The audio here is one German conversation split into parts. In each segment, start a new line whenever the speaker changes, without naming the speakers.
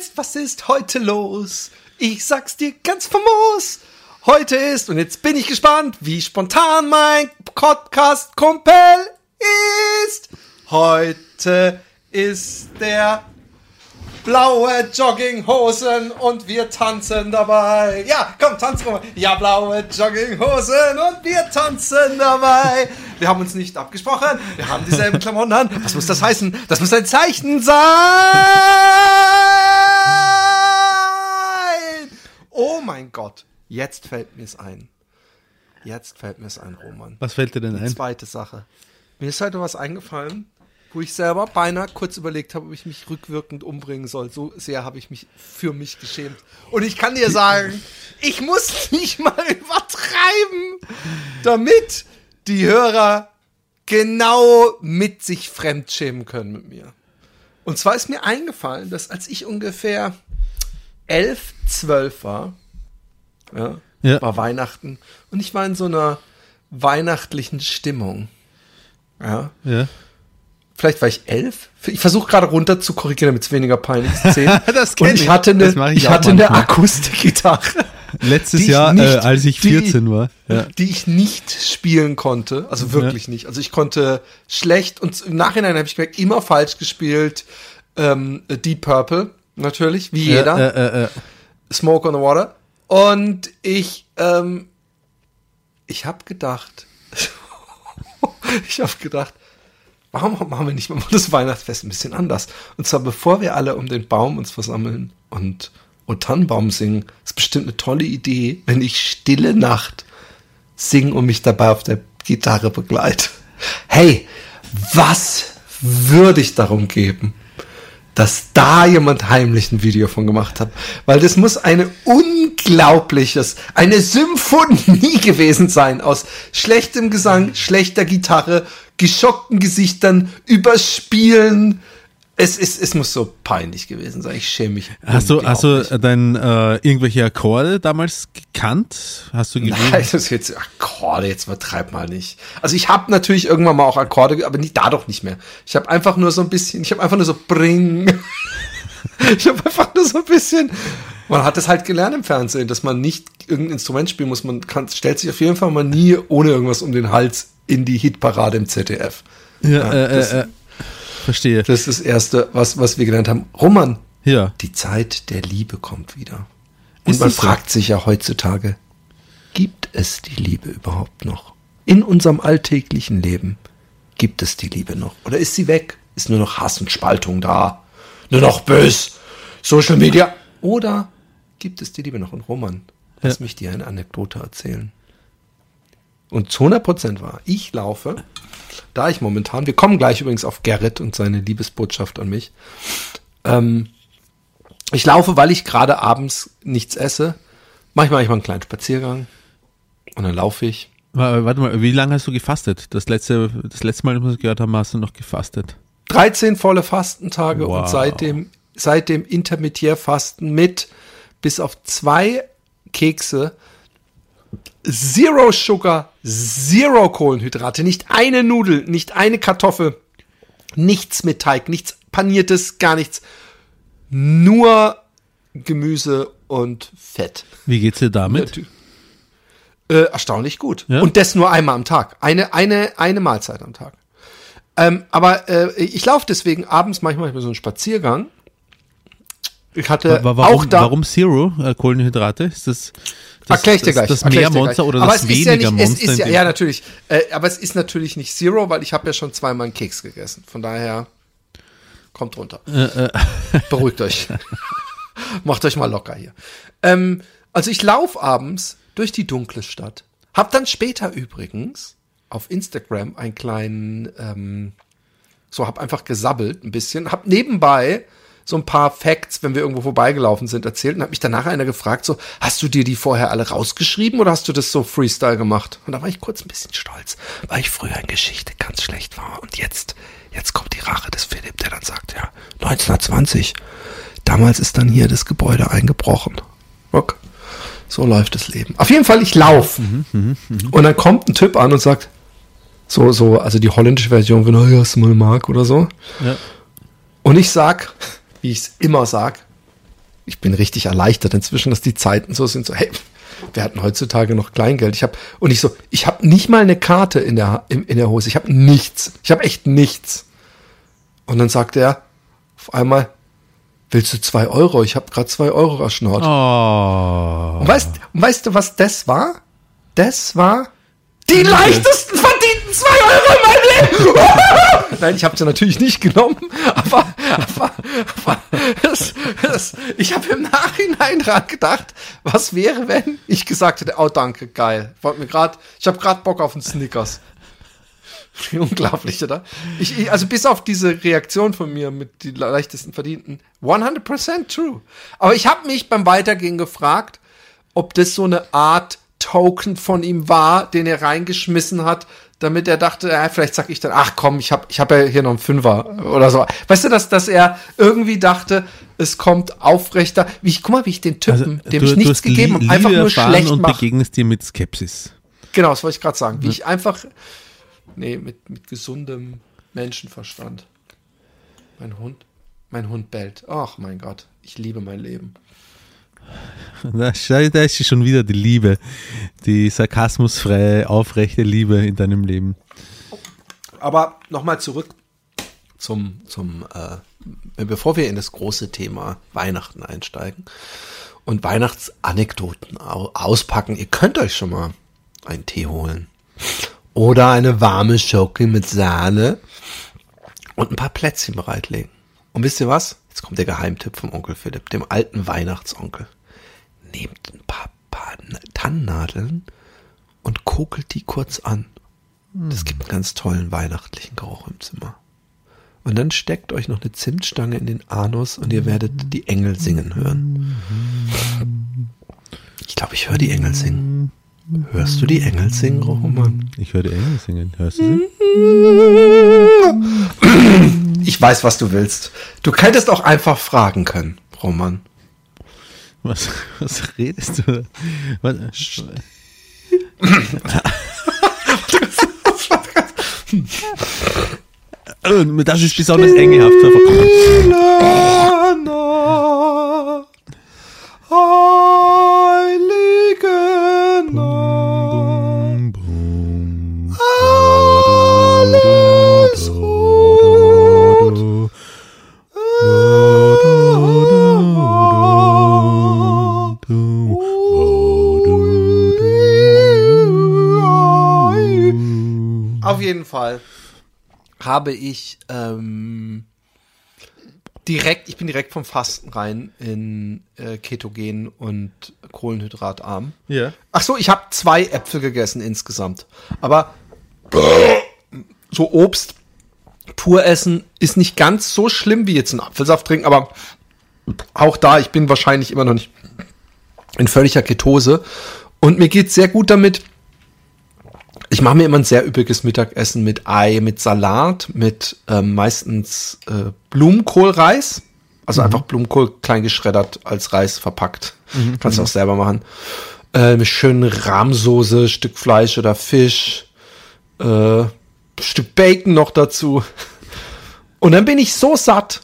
jetzt, was ist heute los? Ich sag's dir ganz famos. Heute ist, und jetzt bin ich gespannt, wie spontan mein Podcast-Kumpel ist. Heute ist der blaue Jogginghosen und wir tanzen dabei. Ja, komm, tanz rum. Ja, blaue Jogginghosen und wir tanzen dabei. Wir haben uns nicht abgesprochen. Wir haben dieselben Klamotten an. Was muss das heißen? Das muss ein Zeichen sein. Oh mein Gott. Jetzt fällt mir es ein. Jetzt fällt mir es ein, Roman.
Was fällt dir denn
Die
ein?
zweite Sache. Mir ist heute was eingefallen, wo ich selber beinahe kurz überlegt habe, ob ich mich rückwirkend umbringen soll. So sehr habe ich mich für mich geschämt. Und ich kann dir sagen, ich muss nicht mal übertreiben, damit die Hörer genau mit sich fremdschämen können mit mir. Und zwar ist mir eingefallen, dass als ich ungefähr elf, zwölf war, ja,
Ja.
war Weihnachten und ich war in so einer weihnachtlichen Stimmung. Ja.
Ja.
Vielleicht war ich elf. Ich versuche gerade runter zu korrigieren, damit es weniger peinlich ist.
Das
und ich
ich.
hatte eine,
ich
ich hatte eine. Akustikgitarre.
Letztes
die
Jahr,
nicht-
äh, als ich
die-
14 war. Ja.
die ich nicht spielen konnte. Also wirklich nicht. Also ich konnte schlecht und im Nachhinein habe ich gemerkt, immer falsch gespielt. Ähm, Deep Purple, natürlich, wie jeder.
Ja, äh, äh, äh.
Smoke on the Water. Und ich, ähm, ich habe gedacht, ich habe gedacht, warum machen wir nicht mal das Weihnachtsfest ein bisschen anders? Und zwar bevor wir alle um den Baum uns versammeln und O Tannenbaum singen, ist bestimmt eine tolle Idee, wenn ich Stille Nacht singe und mich dabei auf der Gitarre begleite. Hey, was würde ich darum geben? dass da jemand heimlich ein Video von gemacht hat. Weil das muss eine unglaubliches, eine Symphonie gewesen sein aus schlechtem Gesang, schlechter Gitarre, geschockten Gesichtern, Überspielen. Es, ist, es muss so peinlich gewesen sein. Ich schäme mich.
Hast du, hast du dann äh, irgendwelche Akkorde damals gekannt? Hast du
Nein,
gewusst?
das jetzt Akkorde, jetzt übertreib mal nicht. Also ich habe natürlich irgendwann mal auch Akkorde, aber nicht, da doch nicht mehr. Ich habe einfach nur so ein bisschen, ich habe einfach nur so bring. ich habe einfach nur so ein bisschen. Man hat es halt gelernt im Fernsehen, dass man nicht irgendein Instrument spielen muss. Man kann, stellt sich auf jeden Fall mal nie ohne irgendwas um den Hals in die Hitparade im ZDF.
Ja, äh,
das-
äh, äh, verstehe.
Das ist das Erste, was, was wir gelernt haben. Roman,
Ja.
die Zeit der Liebe kommt wieder.
Ist
Und man
das so?
fragt sich ja heutzutage, gibt es die Liebe überhaupt noch? In unserem alltäglichen Leben gibt es die Liebe noch? Oder ist sie weg? Ist nur noch Hass und Spaltung da? Nur noch bös? Social Media? Oder gibt es die Liebe noch? Und Roman, lass
Ja.
mich dir eine Anekdote erzählen. Und zu 100% war, ich laufe, da ich momentan, wir kommen gleich übrigens auf Gerrit und seine Liebesbotschaft an mich, ähm, ich laufe, weil ich gerade abends nichts esse. Manchmal mache ich mal einen kleinen Spaziergang und dann laufe ich.
Wa- Warte mal, wie lange hast du gefastet? Das letzte, das letzte Mal, als wir gehört haben, hast du noch gefastet.
13 volle Fastentage
Wow.
und seitdem, seitdem Intermittierfasten mit bis auf zwei Kekse, Zero Sugar, Zero Kohlenhydrate, nicht eine Nudel, nicht eine Kartoffel, nichts mit Teig, nichts, paniertes, gar nichts. Nur Gemüse und Fett.
Wie geht's dir damit?
Äh, erstaunlich gut.
Ja?
Und das nur einmal am Tag. Eine, eine, eine Mahlzeit am Tag. Ähm, aber äh, ich laufe deswegen abends manchmal so einen Spaziergang. Ich hatte
Wa- warum,
auch da.
warum Zero äh, Kohlenhydrate? Ist das das,
Erklär ich dir
das,
gleich.
das Meermonster
gleich.
oder
aber
das
ist ja
weniger
nicht,
Monster?
Ja, ja, natürlich. Äh, aber es ist natürlich nicht Zero, weil ich habe ja schon zweimal einen Keks gegessen. Von daher kommt runter.
Äh,
Beruhigt euch. Macht euch mal locker hier. Ähm, also ich laufe abends durch die dunkle Stadt. Hab dann später übrigens auf Instagram einen kleinen, ähm, so hab einfach gesabbelt ein bisschen, hab nebenbei so ein paar Facts, wenn wir irgendwo vorbeigelaufen sind, erzählt und hat mich danach einer gefragt, so, hast du dir die vorher alle rausgeschrieben oder hast du das so Freestyle gemacht? Und da war ich kurz ein bisschen stolz, weil ich früher in Geschichte ganz schlecht war und jetzt, jetzt kommt die Rache des Philipp, der dann sagt, ja, 1920, damals ist dann hier das Gebäude eingebrochen. Guck, so läuft das Leben. Auf jeden Fall, ich laufe. Und dann kommt ein Typ an und sagt, so, so, also die holländische Version von, oh, hast du mal eine Mark oder so.
Ja.
Und ich sag, wie ich es immer sag, ich bin richtig erleichtert inzwischen, dass die Zeiten so sind, so, hey, wir hatten heutzutage noch Kleingeld. Ich hab, und ich so, ich habe nicht mal eine Karte in der, in, in der Hose. Ich habe nichts. Ich habe echt nichts. Und dann sagt er auf einmal, willst du zwei Euro? Ich habe gerade zwei Euro erschnort.
Oh.
Und weißt, und weißt du, was das war? Das war die leichtesten verdienten zwei Euro in meinem Leben. Nein, ich habe sie natürlich nicht genommen, aber, aber, aber das, das, ich habe im Nachhinein dran gedacht, was wäre, wenn ich gesagt hätte, oh danke, geil. Wollt mir grad, ich habe gerade Bock auf einen Snickers. Unglaublich, oder? Ich, ich, also bis auf diese Reaktion von mir mit die leichtesten verdienten, 100% true. Aber ich habe mich beim Weitergehen gefragt, ob das so eine Art Token von ihm war, den er reingeschmissen hat, damit er dachte, ja, vielleicht sag ich dann, ach komm, ich habe ich hab ja hier noch einen Fünfer oder so. Weißt du, dass, dass er irgendwie dachte, es kommt aufrechter. Wie ich, guck mal, wie ich den Typen, dem ich nichts gegeben habe, einfach nur schlecht
und
mache.
begegnest dir mit Skepsis.
Genau, das wollte ich gerade sagen. Wie ich einfach, nee, mit, mit gesundem Menschenverstand. Mein Hund, mein Hund bellt. Ach mein Gott, ich liebe mein Leben.
Da, ist schon wieder die Liebe, die sarkasmusfreie, aufrechte Liebe in deinem Leben.
Aber nochmal zurück zum, zum äh, bevor wir in das große Thema Weihnachten einsteigen und Weihnachtsanekdoten au auspacken, ihr könnt euch schon mal einen Tee holen. Oder eine warme Schoki mit Sahne und ein paar Plätzchen bereitlegen. Und wisst ihr was? Jetzt kommt der Geheimtipp vom Onkel Philipp, dem alten Weihnachtsonkel. Nehmt ein paar, paar Tannennadeln und kokelt die kurz an. Das gibt einen ganz tollen weihnachtlichen Geruch im Zimmer. Und dann steckt euch noch eine Zimtstange in den Anus und ihr werdet die Engel singen hören. Ich glaube, ich höre die Engel singen. Hörst du die Engel singen, Roman?
Ich höre die Engel singen. Hörst du sie?
Ich weiß, was du willst. Du hättest auch einfach fragen können, Roman.
Was, was redest du? Was, Äh, das ist besonders engelhaft.
Fall habe ich ähm, direkt, ich bin direkt vom Fasten rein in äh, Ketogen und Kohlenhydratarm.
Ja.
Ach so, ich habe zwei Äpfel gegessen insgesamt. Aber so Obst pur essen ist nicht ganz so schlimm wie jetzt einen Apfelsaft trinken, aber auch da, ich bin wahrscheinlich immer noch nicht in völliger Ketose. Und mir geht's sehr gut damit. Ich mache mir immer ein sehr üppiges Mittagessen mit Ei, mit Salat, mit ähm, meistens äh, Blumenkohlreis. Also einfach Blumenkohl klein geschreddert als Reis verpackt. Kannst du auch selber machen. Äh, mit schönen Rahmsoße, Stück Fleisch oder Fisch, äh, Stück Bacon noch dazu. Und dann bin ich so satt,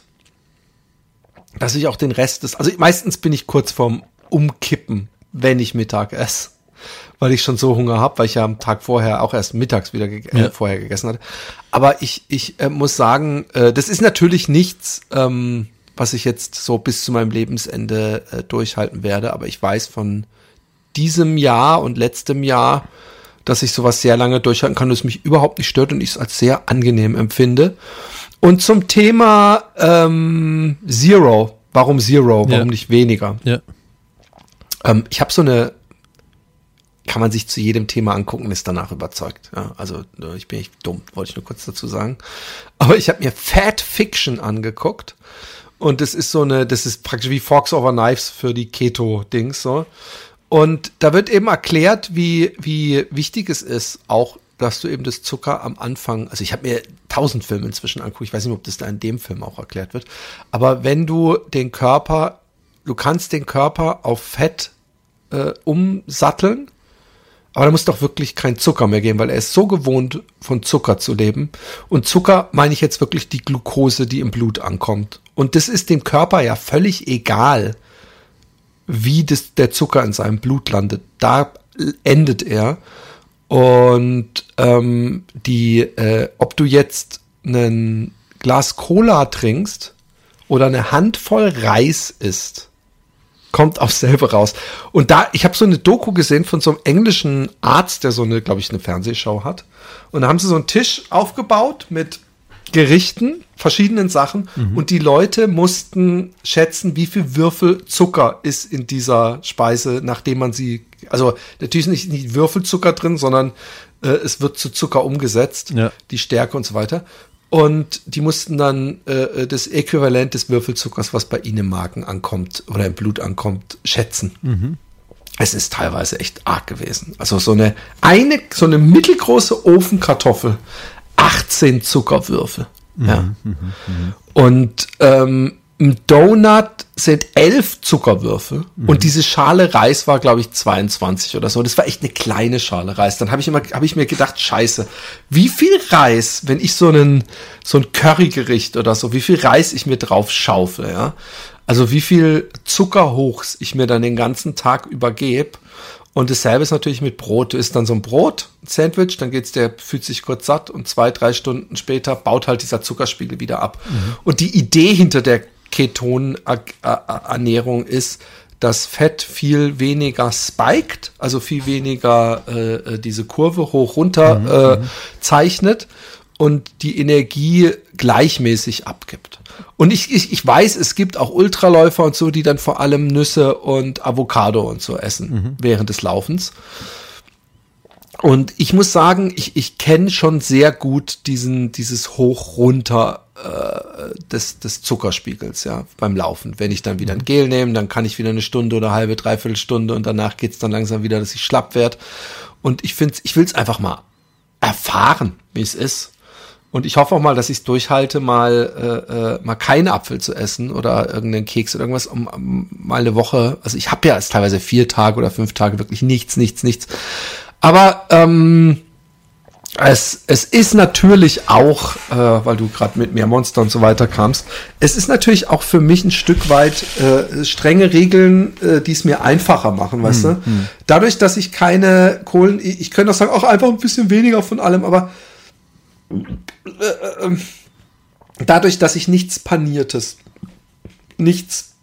dass ich auch den Rest des, also meistens bin ich kurz vorm Umkippen, wenn ich Mittag esse. Weil ich schon so Hunger habe, weil ich ja am Tag vorher auch erst mittags wieder ge äh,
Ja.
vorher gegessen hatte. Aber ich, ich äh, muss sagen, äh, das ist natürlich nichts, ähm, was ich jetzt so bis zu meinem Lebensende äh, durchhalten werde. Aber ich weiß von diesem Jahr und letztem Jahr, dass ich sowas sehr lange durchhalten kann, das mich überhaupt nicht stört und ich es als sehr angenehm empfinde. Und zum Thema ähm, Zero, warum Zero, warum
Ja.
nicht weniger?
Ja.
Ähm, ich habe so eine, kann man sich zu jedem Thema angucken, ist danach überzeugt. Ja, also äh, ich bin echt dumm, wollte ich nur kurz dazu sagen. Aber ich habe mir Fat Fiction angeguckt und das ist so eine, das ist praktisch wie Forks over Knives für die Keto-Dings so. Und da wird eben erklärt, wie, wie wichtig es ist, auch, dass du eben das Zucker am Anfang, also ich habe mir tausend Filme inzwischen angeguckt, ich weiß nicht, ob das da in dem Film auch erklärt wird, aber wenn du den Körper, du kannst den Körper auf Fett äh, umsatteln, aber da muss doch wirklich kein Zucker mehr geben, weil er ist so gewohnt, von Zucker zu leben. Und Zucker meine ich jetzt wirklich die Glucose, die im Blut ankommt. Und das ist dem Körper ja völlig egal, wie das, der Zucker in seinem Blut landet. Da endet er. Und ähm, die, äh, ob du jetzt ein Glas Cola trinkst oder eine Handvoll Reis isst, kommt aufs selbe raus. Und da, ich habe so eine Doku gesehen von so einem englischen Arzt, der so eine, glaube ich, eine Fernsehshow hat. Und da haben sie so einen Tisch aufgebaut mit Gerichten, verschiedenen Sachen. Und die Leute mussten schätzen, wie viel Würfel Zucker ist in dieser Speise, nachdem man sie, also natürlich nicht, nicht Würfelzucker drin, sondern äh, es wird zu Zucker umgesetzt,
Ja.
die Stärke und so weiter. Und die mussten dann äh, das Äquivalent des Würfelzuckers, was bei ihnen im Magen ankommt oder im Blut ankommt, schätzen. Es ist teilweise echt arg gewesen. Also so eine, eine, so eine mittelgroße Ofenkartoffel, 18 Zuckerwürfel. Ja. Und ähm, ein Donut sind elf Zuckerwürfel und diese Schale Reis war, glaube ich, 22 oder so. Das war echt eine kleine Schale Reis. Dann habe ich immer, habe ich mir gedacht, scheiße, wie viel Reis, wenn ich so einen, so ein Currygericht oder so, wie viel Reis ich mir drauf schaufle, ja. Also wie viel Zuckerhochs ich mir dann den ganzen Tag übergebe. Und dasselbe ist natürlich mit Brot. Du isst dann so ein Brot, ein Sandwich, dann geht's der, fühlt sich kurz satt und zwei, drei Stunden später baut halt dieser Zuckerspiegel wieder ab. Und die Idee hinter der Keton-Ernährung ist, dass Fett viel weniger spiked, also viel weniger äh, äh, diese Kurve hoch runter äh, zeichnet und die Energie gleichmäßig abgibt. Und ich, ich, ich weiß, es gibt auch Ultraläufer und so, die dann vor allem Nüsse und Avocado und so essen während des Laufens. Und ich muss sagen, ich, ich kenne schon sehr gut diesen, dieses Hoch-Runter äh, des, des Zuckerspiegels, ja, beim Laufen. Wenn ich dann wieder ein Gel nehme, dann kann ich wieder eine Stunde oder halbe, dreiviertel Stunde und danach geht's dann langsam wieder, dass ich schlapp werd. Und ich finde, ich will's einfach mal erfahren, wie es ist. Und ich hoffe auch mal, dass ich es durchhalte, mal äh, äh, mal keinen Apfel zu essen oder irgendeinen Keks oder irgendwas, um, um mal eine Woche. Also ich habe ja jetzt teilweise vier Tage oder fünf Tage wirklich nichts, nichts, nichts. Aber ähm, es, es ist natürlich auch, äh, weil du gerade mit Meermonster und so weiter kamst, es ist natürlich auch für mich ein Stück weit äh, strenge Regeln, äh, die es mir einfacher machen, weißt du? Dadurch, dass ich keine Kohlen, ich, ich könnte auch sagen, auch einfach ein bisschen weniger von allem, aber äh, ähm, dadurch, dass ich nichts Paniertes, nichts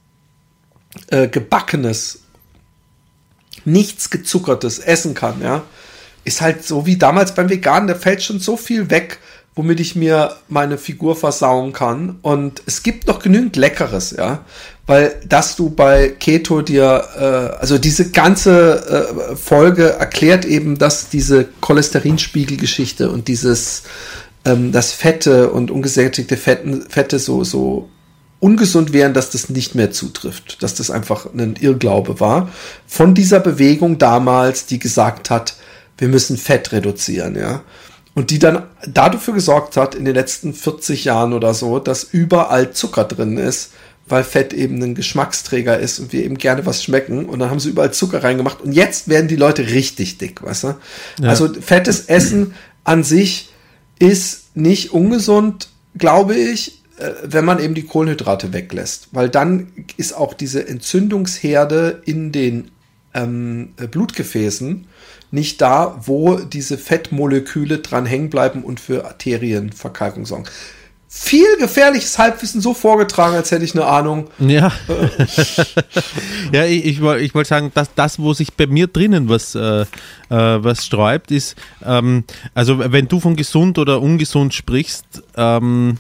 äh, Gebackenes, nichts Gezuckertes essen kann, ja, ist halt so wie damals beim Veganen, da fällt schon so viel weg, womit ich mir meine Figur versauen kann. Und es gibt noch genügend Leckeres, ja. Weil, dass du bei Keto dir, äh, also diese ganze äh, Folge erklärt eben, dass diese Cholesterinspiegelgeschichte und dieses, ähm, das Fette und ungesättigte Fetten, Fette so, so ungesund wären, dass das nicht mehr zutrifft, dass das einfach ein Irrglaube war. Von dieser Bewegung damals, die gesagt hat, wir müssen Fett reduzieren, ja. Und die dann dafür gesorgt hat, in den letzten 40 Jahren oder so, dass überall Zucker drin ist, weil Fett eben ein Geschmacksträger ist und wir eben gerne was schmecken. Und dann haben sie überall Zucker reingemacht. Und jetzt werden die Leute richtig dick, weißt du? Also fettes Essen an sich ist nicht ungesund, glaube ich. äh, wenn man eben die Kohlenhydrate weglässt, weil dann ist auch diese Entzündungsherde in den ähm, äh, Blutgefäßen nicht da, wo diese Fettmoleküle dran hängen bleiben und für Arterienverkalkung sorgen. Viel gefährliches Halbwissen so vorgetragen, als hätte ich eine Ahnung.
Ja. ja, ich, ich, ich wollte sagen, dass das, wo sich bei mir drinnen was, äh, äh, was sträubt, ist, ähm, also wenn du von gesund oder ungesund sprichst, ähm,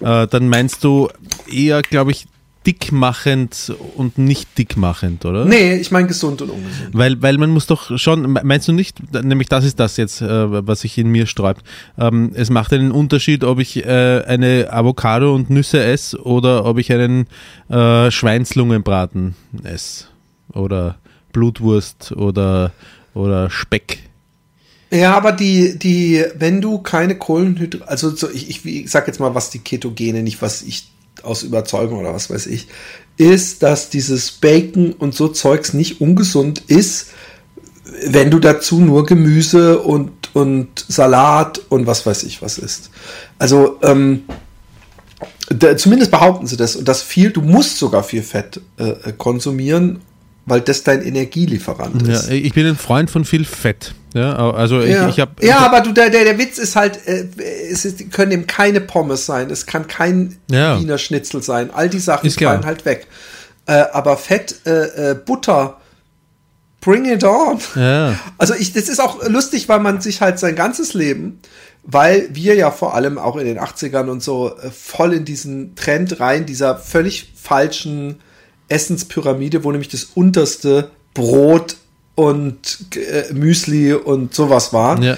äh, dann meinst du eher, glaube ich, dickmachend und nicht dickmachend, oder?
Nee, ich meine gesund und ungesund.
Weil, weil man muss doch schon, meinst du nicht, nämlich das ist das jetzt, äh, was sich in mir sträubt. Ähm, es macht einen Unterschied, ob ich äh, eine Avocado und Nüsse esse oder ob ich einen äh, Schweinslungenbraten esse. Oder Blutwurst oder, oder Speck.
Ja, aber die, die, wenn du keine Kohlenhydrate, also so, ich, ich, ich sag jetzt mal, was die Ketogene, nicht was ich aus Überzeugung oder was weiß ich, ist, dass dieses Bacon und so Zeugs nicht ungesund ist, wenn du dazu nur Gemüse und, und Salat und was weiß ich was isst. Also, ähm, da, zumindest behaupten sie das und das viel, du musst sogar viel Fett äh, konsumieren, weil das dein Energielieferant
Ja,
ist.
ich bin ein Freund von viel Fett. Ja, also
Ja,
ich, ich habe
ja aber du, der, der, der Witz ist halt, äh, es ist, können eben keine Pommes sein, es kann kein
Ja.
Wiener Schnitzel sein, all die Sachen
Ist klar.
fallen halt weg. Äh, aber Fett, äh, äh, Butter, bring it on.
Ja.
Also ich, das ist auch lustig, weil man sich halt sein ganzes Leben, weil wir ja vor allem auch in den 80ern und so äh, voll in diesen Trend rein, dieser völlig falschen Essenspyramide, wo nämlich das unterste Brot und äh, Müsli und sowas war.
Ja.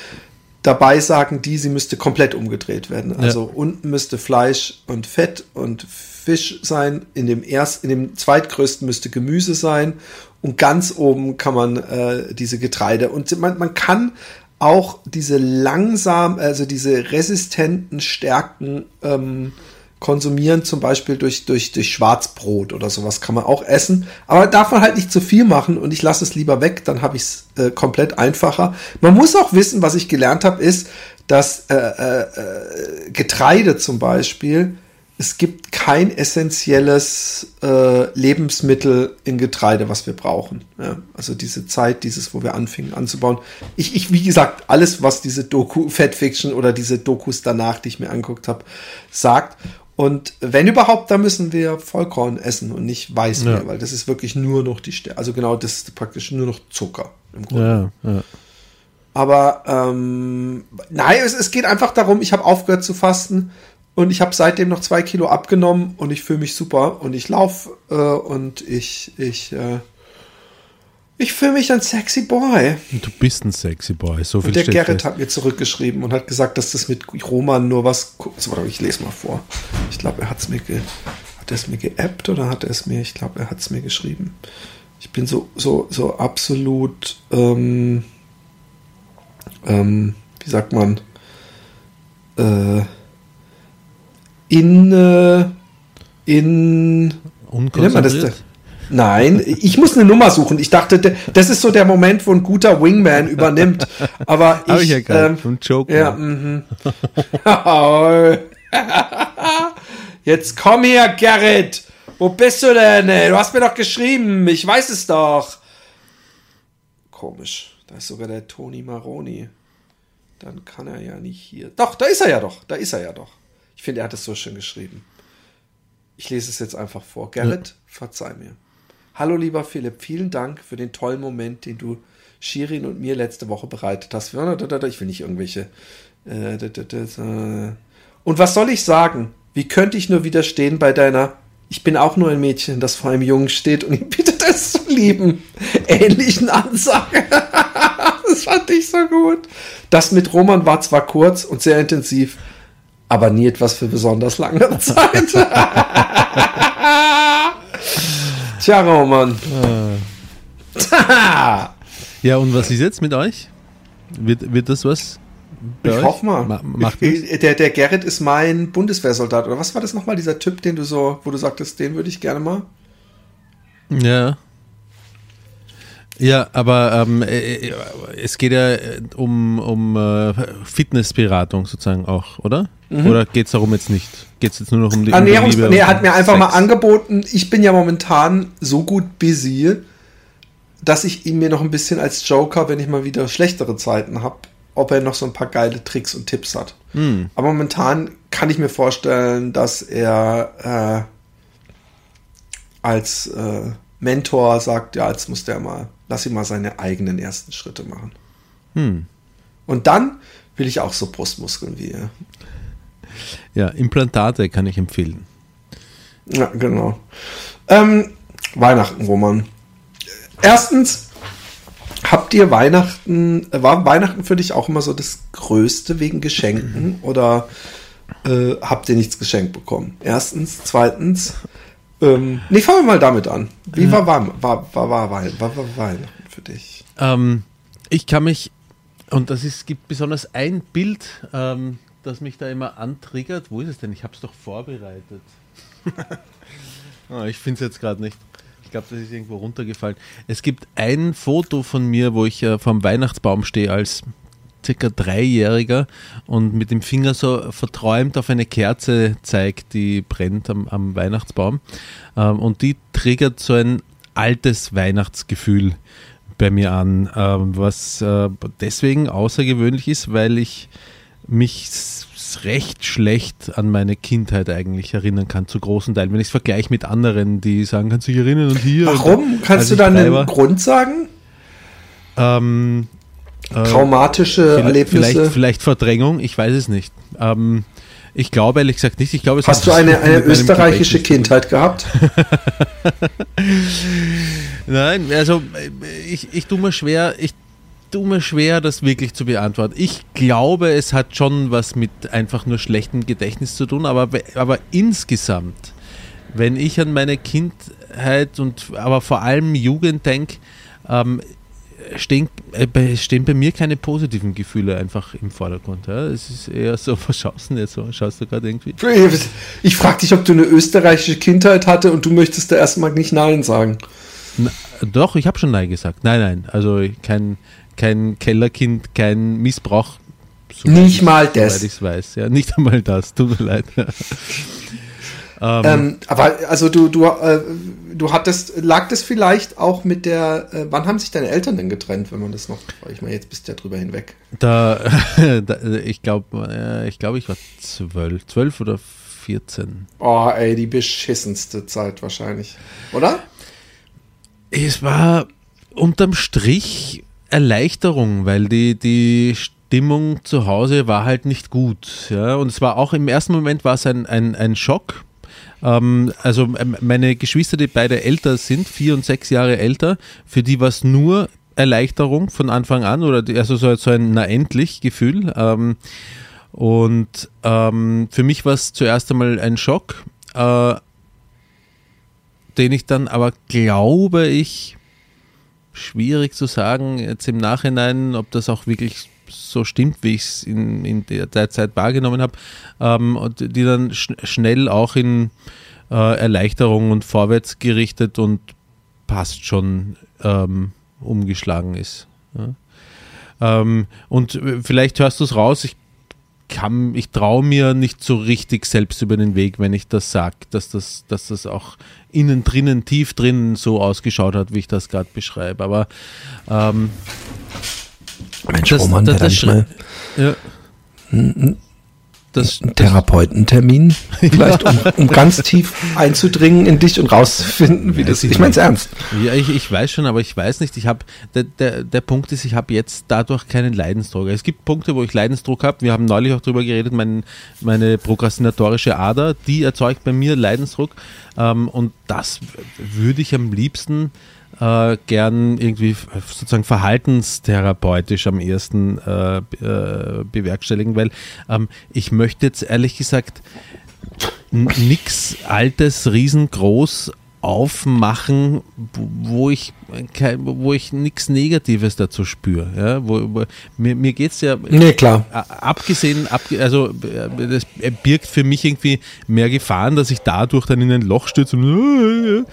Dabei sagen die, sie müsste komplett umgedreht werden. Also unten müsste Fleisch und Fett und Fisch sein, in dem erst, in dem zweitgrößten müsste Gemüse sein und ganz oben kann man äh, diese Getreide und man, man kann auch diese langsam, also diese resistenten Stärken ähm, konsumieren, zum Beispiel durch, durch, durch Schwarzbrot oder sowas kann man auch essen. Aber darf man halt nicht zu viel machen und ich lasse es lieber weg, dann habe ich es äh, komplett einfacher. Man muss auch wissen, was ich gelernt habe, ist, dass äh, äh, Getreide zum Beispiel, es gibt kein essentielles äh, Lebensmittel in Getreide, was wir brauchen. Ja, also diese Zeit, dieses, wo wir anfingen anzubauen. Ich, ich, wie gesagt, alles, was diese Doku, Fat Fiction oder diese Dokus danach, die ich mir angeguckt habe, sagt. Und wenn überhaupt, dann müssen wir Vollkorn essen und nicht Weißmehl,
Ja.
weil das ist wirklich nur noch die Stärke. Also genau, das ist praktisch nur noch Zucker im Grunde.
Ja, ja.
Aber ähm, nein, es, es geht einfach darum, ich habe aufgehört zu fasten und ich habe seitdem noch zwei Kilo abgenommen und ich fühle mich super und ich laufe äh, und ich, ich, äh, ich fühle mich ein sexy Boy.
Du bist ein sexy Boy. So viel
Und der Gerrit
fest.
hat mir zurückgeschrieben und hat gesagt, dass das mit Roman nur was. Warte, ich lese mal vor. Ich glaube, er hat es mir ge, hat er es mir geappt oder hat er es mir? Ich glaube, er hat es mir geschrieben. Ich bin so so so absolut. Ähm, ähm, wie sagt man? Äh, in in wie nennt man das?
Unkonzentriert?
Nein, ich muss eine Nummer suchen. Ich dachte, das ist so der Moment, wo ein guter Wingman übernimmt. Aber ich,
Hab ich erkannt,
ähm,
vom Joke.
ja, mhm. Jetzt komm her, Gerrit. Wo bist du denn? ey? Du hast mir doch geschrieben. Ich weiß es doch. Komisch. Da ist sogar der Toni Maroni. Dann kann er ja nicht hier. Doch, da ist er ja doch. Da ist er ja doch. Ich finde, er hat es so schön geschrieben. Ich lese es jetzt einfach vor. Gerrit, verzeih mir. Hallo lieber Philipp, vielen Dank für den tollen Moment, den du Shirin und mir letzte Woche bereitet hast. Ich will nicht irgendwelche. äh. Und was soll ich sagen? Wie könnte ich nur widerstehen bei deiner Ich bin auch nur ein Mädchen, das vor einem Jungen steht und ihn bittet es zu lieben. Ähnlichen Ansage. das fand ich so gut. Das mit Roman war zwar kurz und sehr intensiv, aber nie etwas für besonders lange Zeit. Tja, Roman.
Ja, und was ist jetzt mit euch? Wird, wird das was? bei
Ich
euch?
hoffe mal.
Ma macht
ich- der, der Gerrit ist mein Bundeswehrsoldat. Oder was war das nochmal, dieser Typ, den du so, wo du sagtest, den würde ich gerne mal?
Ja. Ja, aber ähm, äh, es geht ja äh, um, um äh, Fitnessberatung sozusagen auch, oder? Oder geht es darum jetzt nicht? Geht es jetzt nur noch um die, um
Ernährungs
Liebe
nee, er hat mir einfach mal
Sex?
angeboten, ich bin ja momentan so gut busy, dass ich ihn mir noch ein bisschen als Joker, wenn ich mal wieder schlechtere Zeiten habe, ob er noch so ein paar geile Tricks und Tipps hat.
Hm.
Aber momentan kann ich mir vorstellen, dass er äh, als äh, Mentor sagt, ja, jetzt muss der mal, lass ihn mal seine eigenen ersten Schritte machen.
Hm.
Und dann will ich auch so Brustmuskeln wie er.
Ja, Implantate kann ich empfehlen.
Ja, genau. Ähm, Weihnachten, Roman. Erstens, habt ihr Weihnachten, äh, war Weihnachten für dich auch immer so das Größte wegen Geschenken oder äh, habt ihr nichts geschenkt bekommen? Erstens. Zweitens, ähm, nee, fangen wir mal damit an. Wie war, war, war, war, war, war, war, war Weihnachten für dich?
Ähm, ich kann mich, und das ist, gibt besonders ein Bild, ähm, das mich da immer antriggert. Wo ist es denn? Ich habe es doch vorbereitet. Ah, ich finde es jetzt gerade nicht. Ich glaube, das ist irgendwo runtergefallen. Es gibt ein Foto von mir, wo ich äh, vom Weihnachtsbaum stehe als circa Dreijähriger und mit dem Finger so verträumt auf eine Kerze zeigt, die brennt am, am Weihnachtsbaum. Ähm, und die triggert so ein altes Weihnachtsgefühl bei mir an, ähm, was äh, deswegen außergewöhnlich ist, weil ich mich recht schlecht an meine Kindheit eigentlich erinnern kann, zu großen Teilen. Wenn ich es vergleiche mit anderen, die sagen, kannst du dich erinnern und hier.
Warum?
Und,
Kannst du da einen
war.
Grund sagen?
Ähm, äh,
Traumatische
vielleicht,
Erlebnisse?
vielleicht, vielleicht Verdrängung, ich weiß es nicht. Ähm, ich glaube ehrlich gesagt nicht. Ich glaube,
Hast du eine, eine österreichische. Kindheit gehabt?
Nein, also äh, ich, ich tue mir schwer, ich tue mir schwer, das wirklich zu beantworten. Ich glaube, es hat schon was mit einfach nur schlechtem Gedächtnis zu tun, aber, aber insgesamt, wenn ich an meine Kindheit und aber vor allem Jugend denke, ähm, stehen, äh, bei- stehen bei mir keine positiven Gefühle einfach im Vordergrund. Ja? Es ist eher so, was schaust du jetzt so? Schaust du gerade irgendwie?
Ich frage dich, ob du eine österreichische Kindheit hatte und du möchtest da erstmal nicht Nein sagen.
Na, doch, ich habe schon Nein gesagt. Nein, nein, also kein, kein Kellerkind, kein Missbrauch. soweit
Nicht
ich-
mal
Soweit
das.
ich weiß, ja, nicht einmal das, tut mir leid. ähm,
Ähm, aber also du, du, äh, du hattest, lag das vielleicht auch mit der, äh, wann haben sich deine Eltern denn getrennt, wenn man das noch, ich meine, jetzt bist du ja drüber hinweg.
da, da, ich glaube, äh, ich, glaub, ich war zwölf, zwölf oder 14.
Oh, ey, die beschissenste Zeit wahrscheinlich. Oder?
Es war unterm Strich Erleichterung, weil die, die Stimmung zu Hause war halt nicht gut. Ja? Und es war auch im ersten Moment war es ein, ein, ein Schock. Ähm, also ähm, meine Geschwister, die beide älter sind, vier und sechs Jahre älter, für die war es nur Erleichterung von Anfang an oder die, also so, so ein na endlich Gefühl. Ähm, und ähm, für mich war es zuerst einmal ein Schock. Äh, den ich dann aber glaube ich, schwierig zu sagen, jetzt im Nachhinein, ob das auch wirklich so stimmt, wie ich es in, in der, Zeit wahrgenommen habe, ähm, und die dann sch schnell auch in äh, Erleichterung und vorwärts gerichtet und passt schon ähm, umgeschlagen ist. Ja. Ähm, und äh, vielleicht hörst du es raus, ich kann, ich traue mir nicht so richtig selbst über den Weg, wenn ich das sage, dass das, dass das auch innen drinnen, tief drinnen so ausgeschaut hat, wie ich das gerade beschreibe. Aber ähm,
Mensch,
das,
Roman,
das, das,
nicht mal
ja. das,
ein
das,
Therapeutentermin, vielleicht um, um ganz tief einzudringen in dich und rauszufinden, wie das.
ich
Ich meine es ernst.
Ja, ich, ich weiß schon, aber ich weiß nicht, ich habe, der, der, der Punkt ist, ich habe jetzt dadurch keinen Leidensdruck. Es gibt Punkte, wo ich Leidensdruck habe. Wir haben neulich auch darüber geredet, mein, meine prokrastinatorische Ader, die erzeugt bei mir Leidensdruck. Ähm, und das würde ich am liebsten äh, gern irgendwie sozusagen verhaltenstherapeutisch am ehesten äh, äh, bewerkstelligen, weil ähm, ich möchte jetzt ehrlich gesagt n- nix Altes, riesengroß aufmachen, wo ich wo ich nichts Negatives dazu spüre. Ja? Wo, wo, mir mir geht es ja
Nee, klar.
abgesehen, abge also äh, das birgt für mich irgendwie mehr Gefahren, dass ich dadurch dann in ein Loch stürze, und,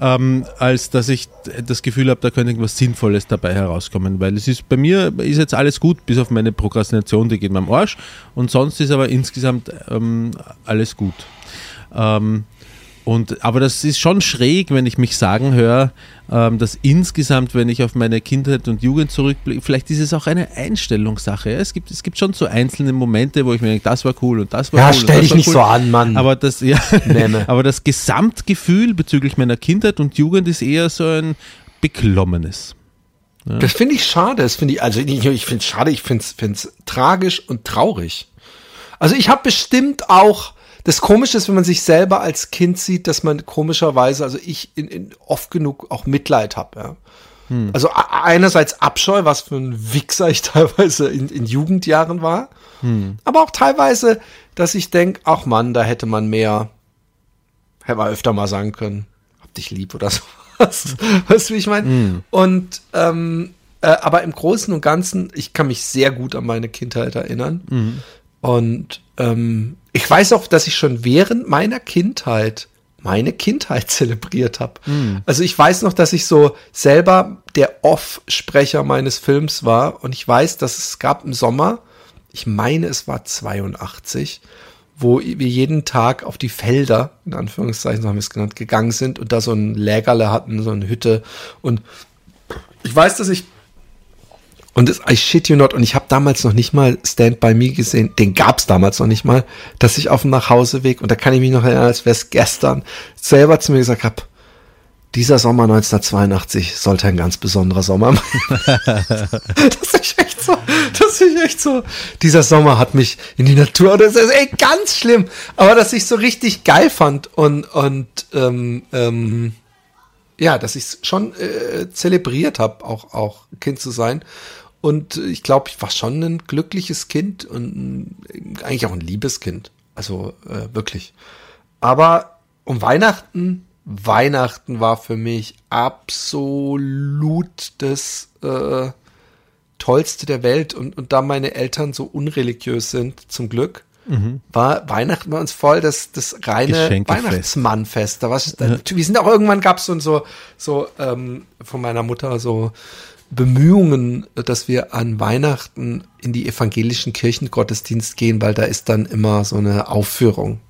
ähm, als dass ich das Gefühl habe, da könnte irgendwas Sinnvolles dabei herauskommen. Weil es ist bei mir ist jetzt alles gut, bis auf meine Prokrastination, die geht mir am Arsch. Und sonst ist aber insgesamt ähm, alles gut. Ähm, und, aber das ist schon schräg, wenn ich mich sagen höre, ähm, dass insgesamt, wenn ich auf meine Kindheit und Jugend zurückblicke, vielleicht ist es auch eine Einstellungssache. Ja? Es, gibt, es gibt schon so einzelne Momente, wo ich mir denke, das war cool und das war
Ja,
cool. und
stell dich nicht
cool.
so an, Mann.
Aber das, ja, aber das Gesamtgefühl bezüglich meiner Kindheit und Jugend ist eher so ein beklommenes.
Das finde ich schade. Das finde ich, also ich, ich finde es schade, ich finde es tragisch und traurig. Also ich habe bestimmt auch, das Komische ist, wenn man sich selber als Kind sieht, dass man komischerweise, also ich in, in oft genug auch Mitleid habe. Ja. Also a- einerseits Abscheu, was für ein Wichser ich teilweise in, in Jugendjahren war, aber auch teilweise, dass ich denke, ach Mann, da hätte man mehr, hätte man öfter mal sagen können, hab dich lieb oder sowas. weißt du, wie ich meine? Und ähm, äh, aber im Großen und Ganzen, ich kann mich sehr gut an meine Kindheit erinnern. Und ähm, ich weiß auch, dass ich schon während meiner Kindheit meine Kindheit zelebriert habe. Also ich weiß noch, dass ich so selber der Off-Sprecher meines Films war und ich weiß, dass es gab im Sommer, ich meine, es war 82, wo wir jeden Tag auf die Felder, in Anführungszeichen so haben wir es genannt, gegangen sind und da so ein Lägerle hatten, so eine Hütte. Und ich weiß, dass ich und das, I shit you not, und ich habe damals noch nicht mal Stand By Me gesehen, den gab's damals noch nicht mal, dass ich auf dem Nachhauseweg, und da kann ich mich noch erinnern, als wäre es gestern, selber zu mir gesagt habe, dieser Sommer 1982 sollte ein ganz besonderer Sommer das ist echt so, das ist echt so. Dieser Sommer hat mich in die Natur, das ist echt ganz schlimm, aber dass ich so richtig geil fand und, und ähm, ähm, ja, dass ich es schon äh, zelebriert habe, auch, auch Kind zu sein. Und ich glaube, ich war schon ein glückliches Kind und eigentlich auch ein liebes Kind. Also äh, wirklich. Aber um Weihnachten, Weihnachten war für mich absolut das äh, Tollste der Welt. Und, und da meine Eltern so unreligiös sind, zum Glück, war Weihnachten bei uns voll das, das reine. Weihnachtsmannfest. Da war's, da, Wir sind auch irgendwann gab es so, so, so ähm, von meiner Mutter so Bemühungen, dass wir an Weihnachten in die evangelischen Kirchengottesdienst gehen, weil da ist dann immer so eine Aufführung.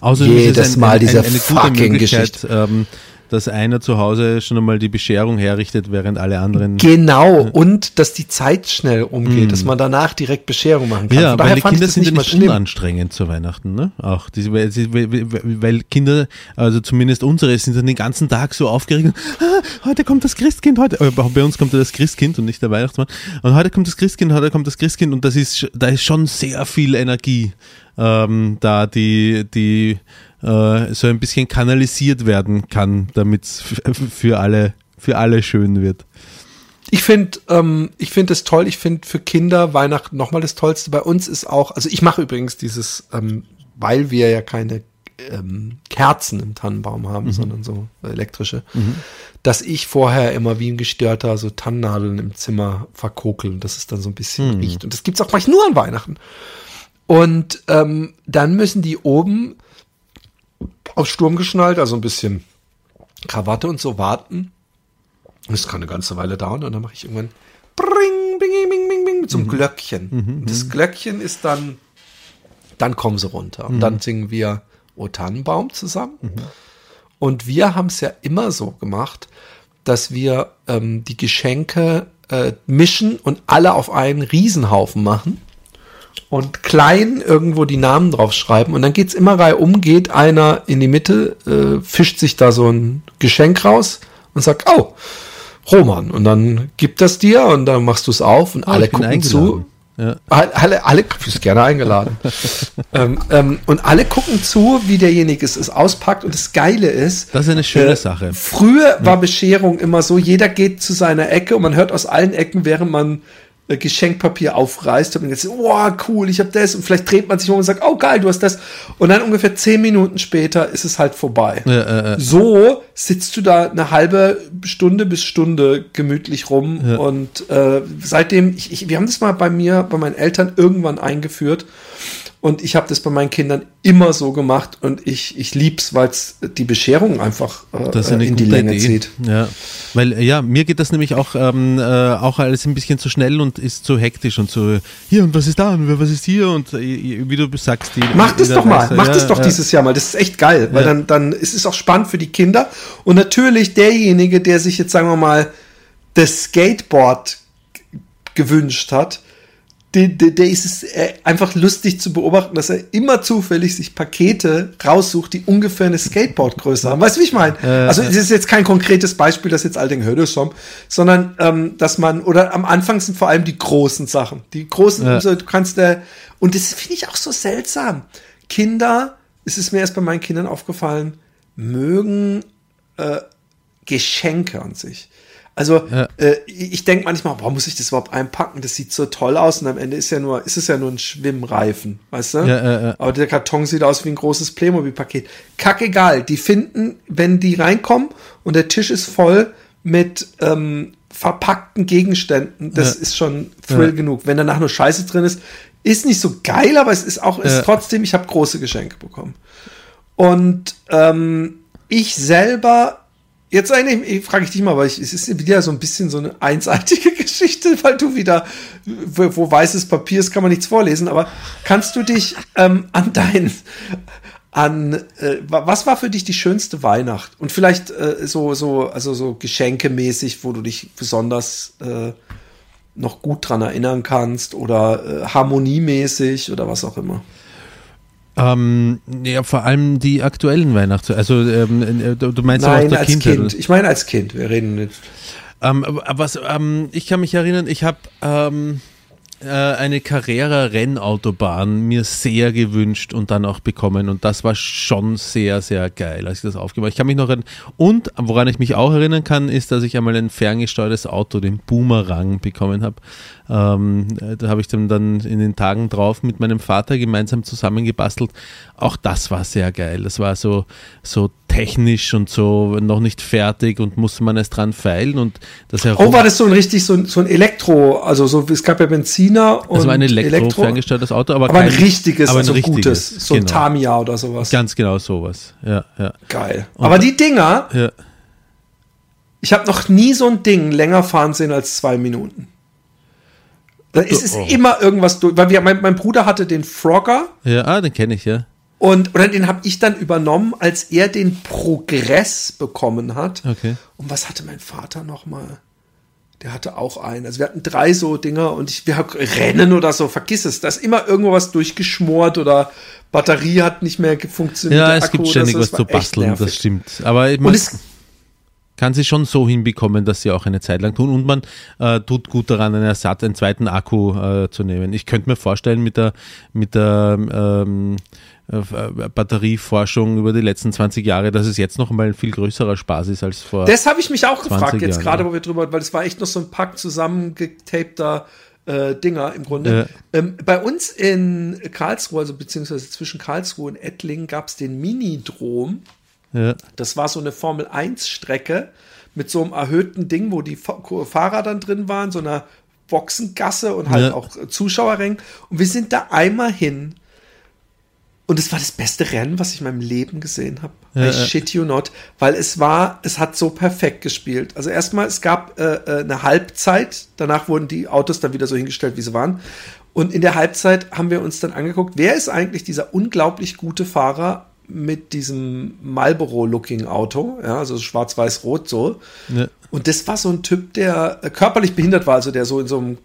Außerdem ist
Jedes
es
Mal diese
eine gute
fucking Geschichte.
ähm, dass einer zu Hause schon einmal die Bescherung herrichtet, während alle anderen.
Genau, und dass die Zeit schnell umgeht, dass man danach direkt Bescherung machen kann.
Ja,
Von
weil die Kinder sind ja
nicht schlimm.
unanstrengend zu Weihnachten, ne? Auch diese, weil, Kinder, also zumindest unsere, sind dann den ganzen Tag so aufgeregt. Ah, heute kommt das Christkind, heute. äh, Bei uns kommt ja das Christkind und nicht der Weihnachtsmann. Und heute kommt das Christkind, heute kommt das Christkind und das ist, da ist schon sehr viel Energie ähm, da, die, die äh, so ein bisschen kanalisiert werden kann, damit es für alle, für alle schön wird.
Ich finde, ähm, ich finde es toll. Ich finde für Kinder Weihnachten nochmal das Tollste. Bei uns ist auch, also ich mache übrigens dieses, ähm, weil wir ja keine ähm, Kerzen im Tannenbaum haben, sondern so elektrische, dass ich vorher immer wie ein Gestörter so Tannennadeln im Zimmer verkokel und dass es dann so ein bisschen riecht. Und das gibt's auch manchmal nur an Weihnachten. Und ähm, dann müssen die oben auf Sturm geschnallt, also ein bisschen Krawatte und so warten. Das kann eine ganze Weile dauern und dann mache ich irgendwann bring, bing, bing, bing, bing, mit so einem Glöckchen. Und das Glöckchen ist dann, dann kommen sie runter. Und dann singen wir O Tannenbaum zusammen. Und wir haben es ja immer so gemacht, dass wir ähm, die Geschenke äh, mischen und alle auf einen Riesenhaufen machen und klein irgendwo die Namen draufschreiben. Und dann geht's immer reihum, geht einer in die Mitte, äh, fischt sich da so ein Geschenk raus und sagt, oh, Roman. Und dann gibt das dir und dann machst du es auf und alle
Oh, bin
gucken zu.
Ja.
Alle, alle, alle du bist gerne eingeladen. ähm, ähm, und alle gucken zu, wie derjenige es, es auspackt. Und das Geile ist,
Das ist eine schöne
äh,
Sache.
Früher war Bescherung immer so, jeder geht zu seiner Ecke und man hört aus allen Ecken, während man äh, Geschenkpapier aufreißt und jetzt, oh cool, ich habe das und vielleicht dreht man sich um und sagt, oh geil, du hast das und dann ungefähr zehn Minuten später ist es halt vorbei.
Ja, äh, äh.
So sitzt du da eine halbe Stunde bis Stunde gemütlich rum
Ja.
und äh, seitdem, ich, ich, wir haben das mal bei mir, bei meinen Eltern irgendwann eingeführt und ich habe das bei meinen Kindern immer so gemacht und ich, ich lieb's, weil es die Bescherung einfach äh, in die Länge
Idee.
zieht.
Ja, weil äh, ja, mir geht das nämlich auch, ähm, äh, auch alles ein bisschen zu schnell und ist zu hektisch und so, hier und was ist da und was ist hier und äh, wie du sagst, die,
Mach das
jeder
doch mal,
weiß,
mach
ja,
das doch dieses Jahr mal. Das ist echt geil, weil dann, dann ist es auch spannend für die Kinder. Und natürlich derjenige, der sich jetzt, sagen wir mal, das Skateboard gewünscht hat, der, der, der ist es äh, einfach lustig zu beobachten, dass er immer zufällig sich Pakete raussucht, die ungefähr eine Skateboardgröße haben. Weißt du, wie ich meine? also es ist jetzt kein konkretes Beispiel, dass jetzt all den Hödes haben, sondern ähm, dass man, oder am Anfang sind vor allem die großen Sachen. Die großen, so, du kannst äh, und das finde ich auch so seltsam. Kinder, es ist mir erst bei meinen Kindern aufgefallen, mögen äh, Geschenke an sich. Also
Ja.
äh, ich denke manchmal, warum muss ich das überhaupt einpacken? Das sieht so toll aus und am Ende ist ja nur, ist es ja nur ein Schwimmreifen, weißt du?
Ja.
Aber der Karton sieht aus wie ein großes Playmobil-Paket. Kackegal, die finden, wenn die reinkommen und der Tisch ist voll mit ähm, verpackten Gegenständen, das ist schon Thrill genug. Wenn danach nur Scheiße drin ist, ist nicht so geil, aber es ist auch, ist
Ja.
trotzdem, ich habe große Geschenke bekommen. Und ähm, ich selber, jetzt eigentlich, ich, frage ich dich mal, weil ich, es ist wieder so ein bisschen so eine einseitige Geschichte, weil du wieder, wo, weißes Papier ist, kann man nichts vorlesen, aber kannst du dich ähm, an dein, an, äh, wa- was war für dich die schönste Weihnacht? Und vielleicht äh, so, so, also so geschenkemäßig, wo du dich besonders äh, noch gut dran erinnern kannst oder äh, harmoniemäßig oder was auch immer.
Ähm, ja, vor allem die aktuellen Weihnachts... Also ähm, äh, du meinst
Nein,
der
als
Kindheit.
Kind. Ich meine als Kind. Wir reden nicht.
Ähm, aber was, ähm, ich kann mich erinnern, ich habe ähm, äh, eine Carrera-Rennautobahn mir sehr gewünscht und dann auch bekommen und das war schon sehr, sehr geil, als ich das aufgemacht habe. Ich kann mich noch erinnern, und woran ich mich auch erinnern kann, ist, dass ich einmal ein ferngesteuertes Auto, den Boomerang, bekommen habe. Ähm, äh, da habe ich dann, dann in den Tagen drauf mit meinem Vater gemeinsam zusammengebastelt. Auch das war sehr geil. Das war so, so technisch und so noch nicht fertig und musste man erst dran feilen und das herum.
Oh, war das so ein richtig, so ein, so ein Elektro, also so, es gab ja Benziner und
war ein Elektro, ferngesteuertes Auto, aber,
aber ein
kein-
richtiges,
aber ein
also
richtiges,
gutes, so ein
genau.
Tamiya oder sowas.
Ganz genau sowas. Ja, ja.
Geil. Aber die Dinger,
ja.
ich habe noch nie so ein Ding länger fahren sehen als zwei Minuten. Da ist es
Oh.
immer irgendwas durch, weil wir, mein, mein Bruder hatte den Frogger
Ja, ah, den kenne ich, ja.
Und oder den habe ich dann übernommen, als er den Progress bekommen hat.
Okay.
Und was hatte mein Vater noch mal? Der hatte auch einen. Also wir hatten drei so Dinger und ich, wir haben Rennen oder so, vergiss es. Da ist immer irgendwo was durchgeschmort oder Batterie hat nicht mehr funktioniert.
Ja, es
Akku
gibt ständig
so.
was zu basteln, das stimmt. Aber man
es,
kann sie schon so hinbekommen, dass sie auch eine Zeit lang tun und man äh, tut gut daran, einen Ersatz, einen zweiten Akku äh, zu nehmen. Ich könnte mir vorstellen, mit der, mit der ähm, äh, Batterieforschung über die letzten 20 Jahre, dass es jetzt noch mal ein viel größerer Spaß ist als vor.
das habe ich mich auch
20
gefragt, jetzt
Jahre.
gerade, wo wir drüber, weil es war echt noch so ein Pack zusammengetapter äh, Dinger im Grunde. Ähm, bei uns in Karlsruhe, also beziehungsweise zwischen Karlsruhe und Ettlingen, gab es den Minidrom.
ja.
Das war so eine Formel 1 Strecke mit so einem erhöhten Ding, wo die Fa- Fahrer dann drin waren, so einer Boxengasse und halt
Ja.
auch äh, Zuschauerrängen. Und wir sind da einmal hin. Und es war das beste Rennen, was ich in meinem Leben gesehen habe.
Ja,
I shit you not. Weil es war, es hat so perfekt gespielt. Also erstmal, es gab äh, äh, eine Halbzeit. Danach wurden die Autos dann wieder so hingestellt, wie sie waren. Und in der Halbzeit haben wir uns dann angeguckt, wer ist eigentlich dieser unglaublich gute Fahrer mit diesem Marlboro-Looking-Auto, ja, also schwarz-weiß-rot so.
Ja.
Und das war so ein Typ, der äh, körperlich behindert war, also der so in so einem,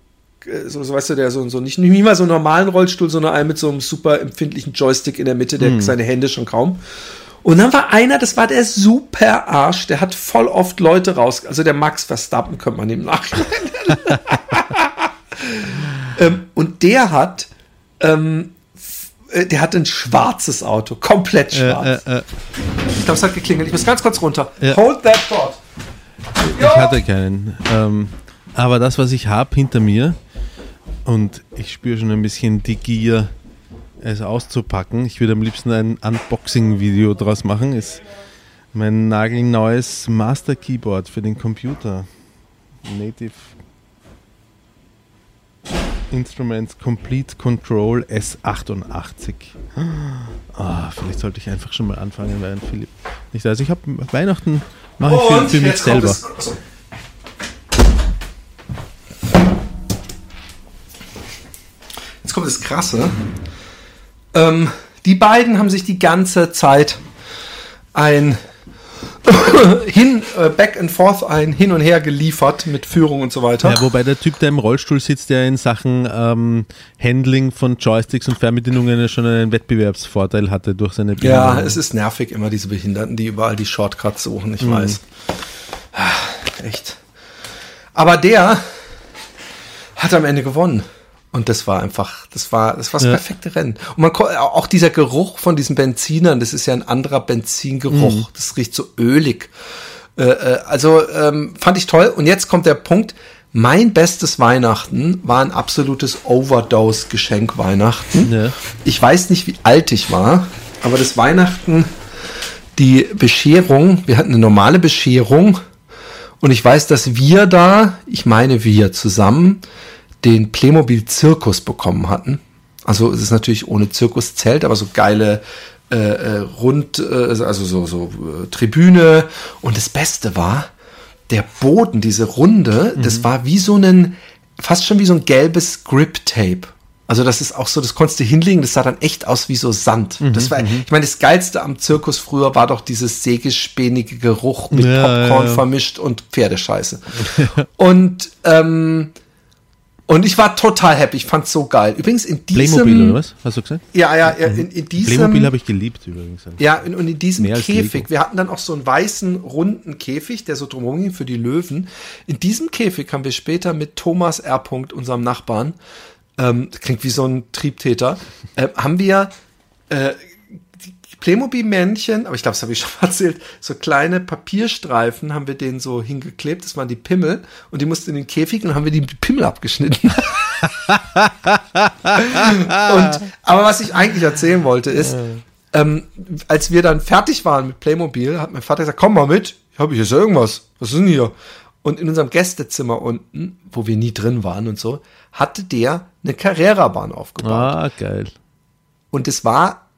so, so weißt du, der so, so nicht, nicht mal so einen normalen Rollstuhl, sondern einen mit so einem super empfindlichen Joystick in der Mitte, der seine Hände schon kaum. Und dann war einer, das war der super Arsch, der hat voll oft Leute raus, also der Max Verstappen, könnte man ihm nachhinein nennen. ähm, und der hat, ähm, äh, der hat ein schwarzes Auto, komplett schwarz.
Äh, äh,
Ich glaube, es hat geklingelt. Ich muss ganz kurz runter.
Ja.
Hold that thought.
ich hatte keinen. Ähm, aber das, was ich habe hinter mir, Und ich spüre schon ein bisschen die Gier, es auszupacken. Ich würde am liebsten ein Unboxing-Video draus machen. Ist mein nagelneues Master Keyboard für den Computer. Native Instruments Complete Control S88. Ah, vielleicht sollte ich einfach schon mal anfangen, während Philipp nicht da ist. Ich habe Weihnachten mache ich für, für mich
jetzt kommt
selber.
Kommt das Krasse. Ähm, die beiden haben sich die ganze Zeit ein hin, äh, back and forth ein Hin und Her geliefert mit Führung und so weiter.
Ja, wobei der Typ, der im Rollstuhl sitzt, der in Sachen ähm, Handling von Joysticks und Fernbedienungen ja schon einen Wettbewerbsvorteil hatte durch seine
Ja,
Behinderung.
es ist nervig, immer diese Behinderten, die überall die Shortcuts suchen, ich weiß. Ah, Echt. Aber der hat am Ende gewonnen. Und das war einfach, das war, das war das
Ja.
perfekte Rennen. Und man auch dieser Geruch von diesen Benzinern, das ist ja ein anderer Benzingeruch.
Mhm.
Das riecht so ölig. Äh, äh, also ähm, fand ich toll. Und jetzt kommt der Punkt. Mein bestes Weihnachten war ein absolutes Overdose-Geschenk Weihnachten.
Ja.
Ich weiß nicht, wie alt ich war, aber das Weihnachten, die Bescherung, wir hatten eine normale Bescherung und ich weiß, dass wir da, ich meine wir zusammen, den Playmobil Zirkus bekommen hatten. Also es ist natürlich ohne Zirkuszelt, aber so geile äh, äh, Rund, äh, also so, so äh, Tribüne. Und das Beste war, der Boden, diese Runde, das war wie so ein, fast schon wie so ein gelbes Grip-Tape. Also das ist auch so, das konntest du hinlegen, das sah dann echt aus wie so Sand. das war, ich meine, das Geilste am Zirkus früher war doch dieses sägespähnige Geruch mit
Ja,
Popcorn
ja, ja.
vermischt und Pferdescheiße. und ähm, und ich war total happy, ich fand's so geil. Übrigens in diesem
Playmobil oder was? Hast du gesagt?
Ja, ja, ja in, in diesem
Playmobil habe ich geliebt übrigens.
ja, und in diesem
Mehr
Käfig, wir hatten dann auch so einen weißen, runden Käfig, der so drumherum ging für die Löwen. In diesem Käfig haben wir später mit Thomas R. Punkt, unserem Nachbarn, ähm, klingt wie so ein Triebtäter, äh, haben wir äh, Playmobil-Männchen, aber ich glaube, das habe ich schon mal erzählt, so kleine Papierstreifen haben wir denen so hingeklebt, das waren die Pimmel, und die mussten in den Käfig und haben wir die Pimmel abgeschnitten. und, aber was ich eigentlich erzählen wollte ist, ähm, als wir dann fertig waren mit Playmobil, hat mein Vater gesagt, komm mal mit, ich habe jetzt irgendwas, was ist denn hier? Und in unserem Gästezimmer unten, wo wir nie drin waren und so, hatte der eine Carrera-Bahn aufgebaut.
Ah, geil.
Und es war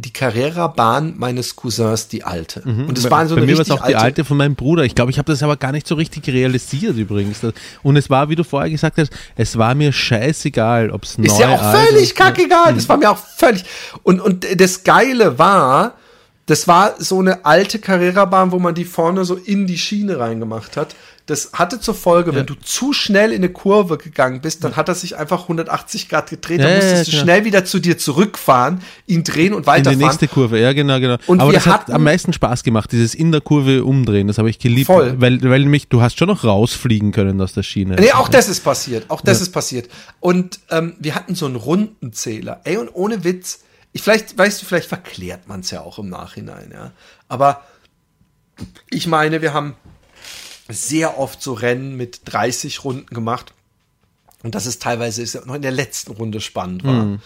die Carrera-Bahn meines Cousins, die alte. Und es
Bei-
war so
Bei
eine
mir war es auch die alte von meinem Bruder. Ich glaube, ich habe das aber gar nicht so richtig realisiert übrigens. Und es war, wie du vorher gesagt hast, es war mir scheißegal, ob es neu
Ist ja auch völlig kackegal. Das war mir auch völlig. Und, und das Geile war, das war so eine alte Carrera-Bahn, wo man die vorne so in die Schiene reingemacht hat. Das hatte zur Folge, wenn du zu schnell in eine Kurve gegangen bist, dann hat er sich einfach 180 Grad gedreht.
Ja,
dann
ja,
musstest
ja,
du schnell wieder zu dir zurückfahren, ihn drehen und
In die
weiterfahren.
nächste Kurve, ja genau, genau.
Und
Aber das hat am meisten Spaß gemacht, dieses in der Kurve umdrehen, das habe ich geliebt.
Voll.
Weil, weil nämlich, du hast schon noch rausfliegen können aus der Schiene.
Nee, auch das ist passiert. Auch das ist passiert. Und ähm, wir hatten so einen Rundenzähler. Ey, und ohne Witz, ich vielleicht, weißt du, vielleicht verklärt man es ja auch im Nachhinein, ja. Aber ich meine, wir haben sehr oft so Rennen mit 30 Runden gemacht. Und das ist teilweise ist noch in der letzten Runde spannend war.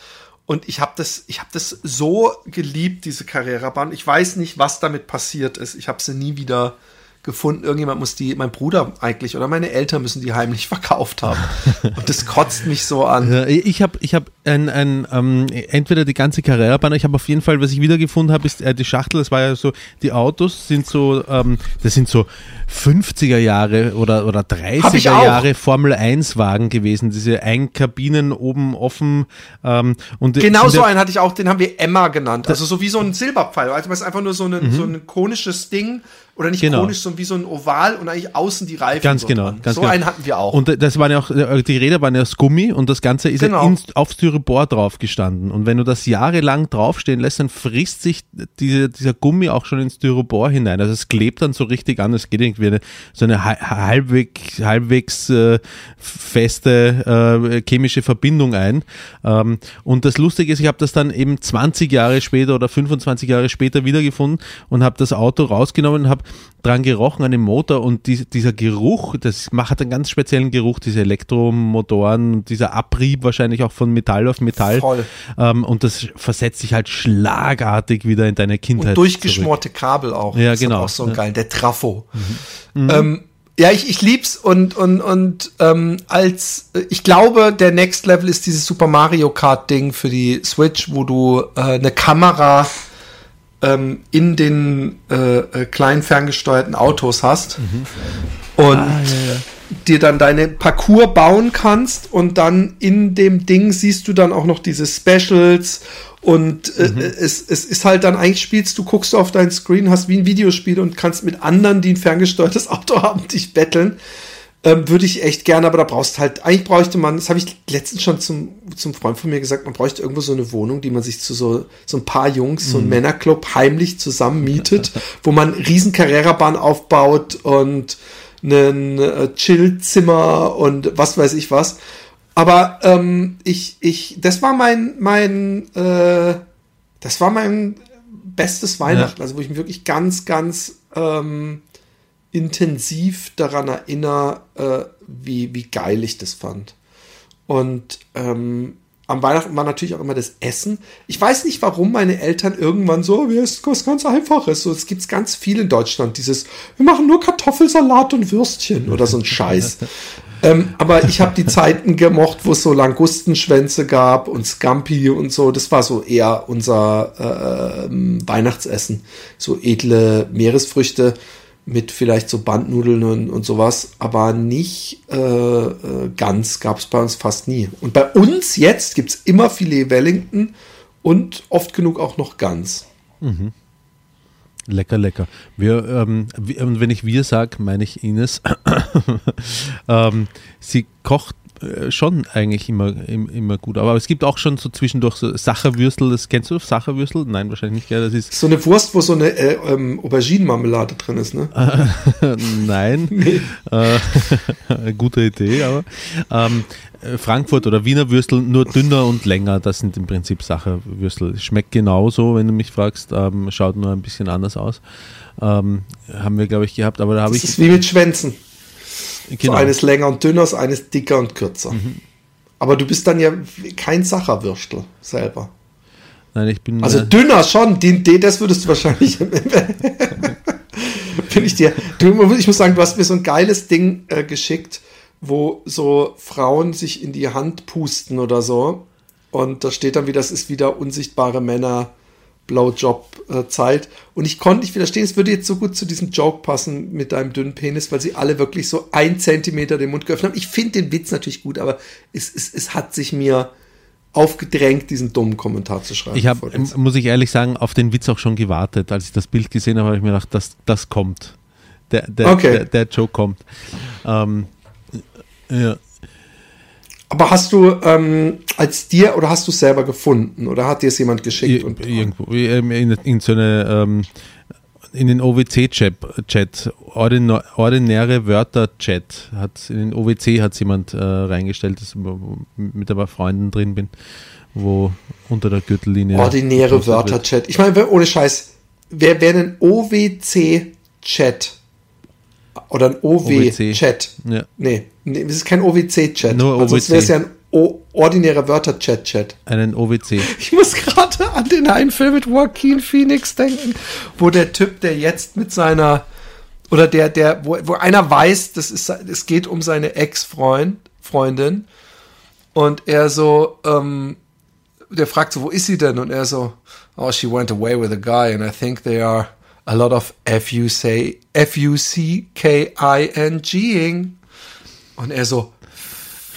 Und ich habe das, ich habe das so geliebt, diese Carrera-Bahn. Ich weiß nicht, was damit passiert ist. Ich habe sie nie wieder gefunden. Irgendjemand muss die, mein Bruder eigentlich oder meine Eltern müssen die heimlich verkauft haben. Und das kotzt mich so an.
Ich habe ich hab ein, ein ähm, entweder die ganze Carrera-Bahn, ich habe auf jeden Fall, was ich wiedergefunden habe, ist äh, die Schachtel, das war ja so, die Autos sind so, ähm, das sind so 50er Jahre oder, oder
Hab
30er
ich auch.
Jahre Formel 1 Wagen gewesen, diese Einkabinen oben offen ähm, und
Genau so einen hatte ich auch, den haben wir Emma genannt. Also so wie so ein Silberpfeil. Also es ist einfach nur so, eine, so ein konisches Ding. Oder nicht
Mhm. Genau.
konisch, sondern wie so ein Oval und eigentlich außen die Reifen.
Ganz genau,
dran.
ganz
so
genau.
einen hatten wir auch.
Und das waren ja auch, äh, die Räder waren ja aus Gummi und das Ganze ist
Genau.
ja ins, auf Styropor drauf gestanden. Und wenn du das jahrelang draufstehen lässt, dann frisst sich diese, dieser Gummi auch schon ins Styropor hinein. Also es klebt dann so richtig an, es geht irgendwie eine, so eine hal- halbwegs, halbwegs äh, feste äh, chemische Verbindung ein. Ähm, und das Lustige ist, ich habe das dann eben 20 Jahre später oder 25 Jahre später wiedergefunden und habe das Auto rausgenommen und habe dran gerochen gerochen an dem Motor und die, dieser Geruch, das macht einen ganz speziellen Geruch, diese Elektromotoren, dieser Abrieb wahrscheinlich auch von Metall auf Metall.
Voll.
Ähm, und das versetzt sich halt schlagartig wieder in deine Kindheit.
Und durchgeschmorte Kabel auch.
Ja,
Das
genau.
auch so
Ja.
geil, der Trafo. Ähm, ja, ich, ich lieb's und, und, und ähm, als äh, ich glaube, der Next Level ist dieses Super Mario Kart Ding für die Switch, wo du äh, eine Kamera ähm, in den äh, äh, kleinen ferngesteuerten Autos hast und dir dann deine Parcours bauen kannst und dann in dem Ding siehst du dann auch noch diese Specials und äh, es, es ist halt dann eigentlich spielst du, guckst du auf dein Screen, hast wie ein Videospiel und kannst mit anderen, die ein ferngesteuertes Auto haben, dich betteln. Ähm, Würde ich echt gerne, aber da brauchst halt, eigentlich bräuchte man, das habe ich letztens schon zum, zum Freund von mir gesagt, man bräuchte irgendwo so eine Wohnung, die man sich zu so, so ein paar Jungs, so ein Männerclub heimlich zusammen mietet, wo man riesen Carrera-Bahn aufbaut und ein äh, Chillzimmer und was weiß ich was. Aber ähm, ich, ich, das war mein, mein, äh, das war mein bestes Weihnachten, also wo ich mich wirklich ganz, ganz ähm, intensiv daran erinnere, äh, wie, wie geil ich das fand. Und ähm, am Weihnachten war natürlich auch immer das Essen. Ich weiß nicht, warum meine Eltern irgendwann so, wir essen was ganz Einfaches. So, es gibt ganz viel in Deutschland, dieses, wir machen nur Kartoffelsalat und Würstchen oder so ein Scheiß. ähm, aber ich habe die Zeiten gemocht, wo es so Langustenschwänze gab und Scampi und so. Das war so eher unser äh, Weihnachtsessen. So edle Meeresfrüchte mit vielleicht so Bandnudeln und, und sowas, aber nicht äh, äh, ganz gab es bei uns fast nie. Und bei uns jetzt gibt es immer Filet Wellington und oft genug auch noch Gans.
Lecker, lecker. Wir, ähm, wenn ich wir sage, meine ich Ines. ähm, sie kocht schon eigentlich immer, im- immer gut. Aber es gibt auch schon so zwischendurch so Sacherwürstel. Das kennst du, Sacherwürstel? Nein, wahrscheinlich nicht. Gell? Das ist
So eine Wurst, wo so eine äh, ähm, Auberginenmarmelade drin ist, ne?
Nein. Äh, gute Idee, aber ähm, äh, Frankfurt oder Wiener Würstel nur dünner und länger, das sind im Prinzip Sacherwürstel. Schmeckt genauso, wenn du mich fragst, ähm, schaut nur ein bisschen anders aus. Ähm, haben wir, glaube ich, gehabt, aber da habe
Das
ich.
ist wie mit Schwänzen.
Genau.
So eines länger und dünner, eines dicker und kürzer. Aber du bist dann ja kein Sacherwürstel selber.
Nein, ich bin.
Also
äh,
dünner schon, den, den, das würdest du wahrscheinlich. Bin ich dir. Du, ich muss sagen, du hast mir so ein geiles Ding äh, geschickt, wo so Frauen sich in die Hand pusten oder so. Und da steht dann wieder, das ist wieder unsichtbare Männer. Blowjob-Zeit. Und ich konnte nicht widerstehen, es würde jetzt so gut zu diesem Joke passen mit deinem dünnen Penis, weil sie alle wirklich so ein Zentimeter den Mund geöffnet haben. Ich finde den Witz natürlich gut, aber es, es, es hat sich mir aufgedrängt, diesen dummen Kommentar zu schreiben.
ich habe, muss ich ehrlich sagen, auf den Witz auch schon gewartet. Als ich das Bild gesehen habe, habe ich mir gedacht, das, das kommt. Der, der,
Okay.
der, der Joke kommt. Ähm, ja.
Aber hast du ähm, als dir oder hast du es selber gefunden oder hat dir es jemand geschickt?
Ir-
Und,
irgendwo ähm, in, in so eine ähm, in den OWC-Chat, ordinäre Wörter-Chat, hat in den OWC hat jemand äh, reingestellt, das, wo mit ein paar Freunden drin bin, wo unter der Gürtellinie
ordinäre. Wörter-Chat. Ich meine, ohne Scheiß, wer wäre ein OWC-Chat? Oder ein OW-Chat?
Ja.
Nee, nee, das ist kein OWC-Chat.
Nur
Weil sonst
OWC.
wäre es ja ein o ordinärer Wörter-Chat-Chat.
Einen OWC.
Ich muss gerade an den einen Film mit Joaquin Phoenix denken, wo der Typ, der jetzt mit seiner oder der, der, wo, wo einer weiß, das ist, es geht um seine Ex-Freund, Freundin und er so, ähm, der fragt so, wo ist sie denn? Und er so, oh, she went away with a guy and I think they are a lot of F-U-C, F-U-C-K-I-N-G-ing. Und er so,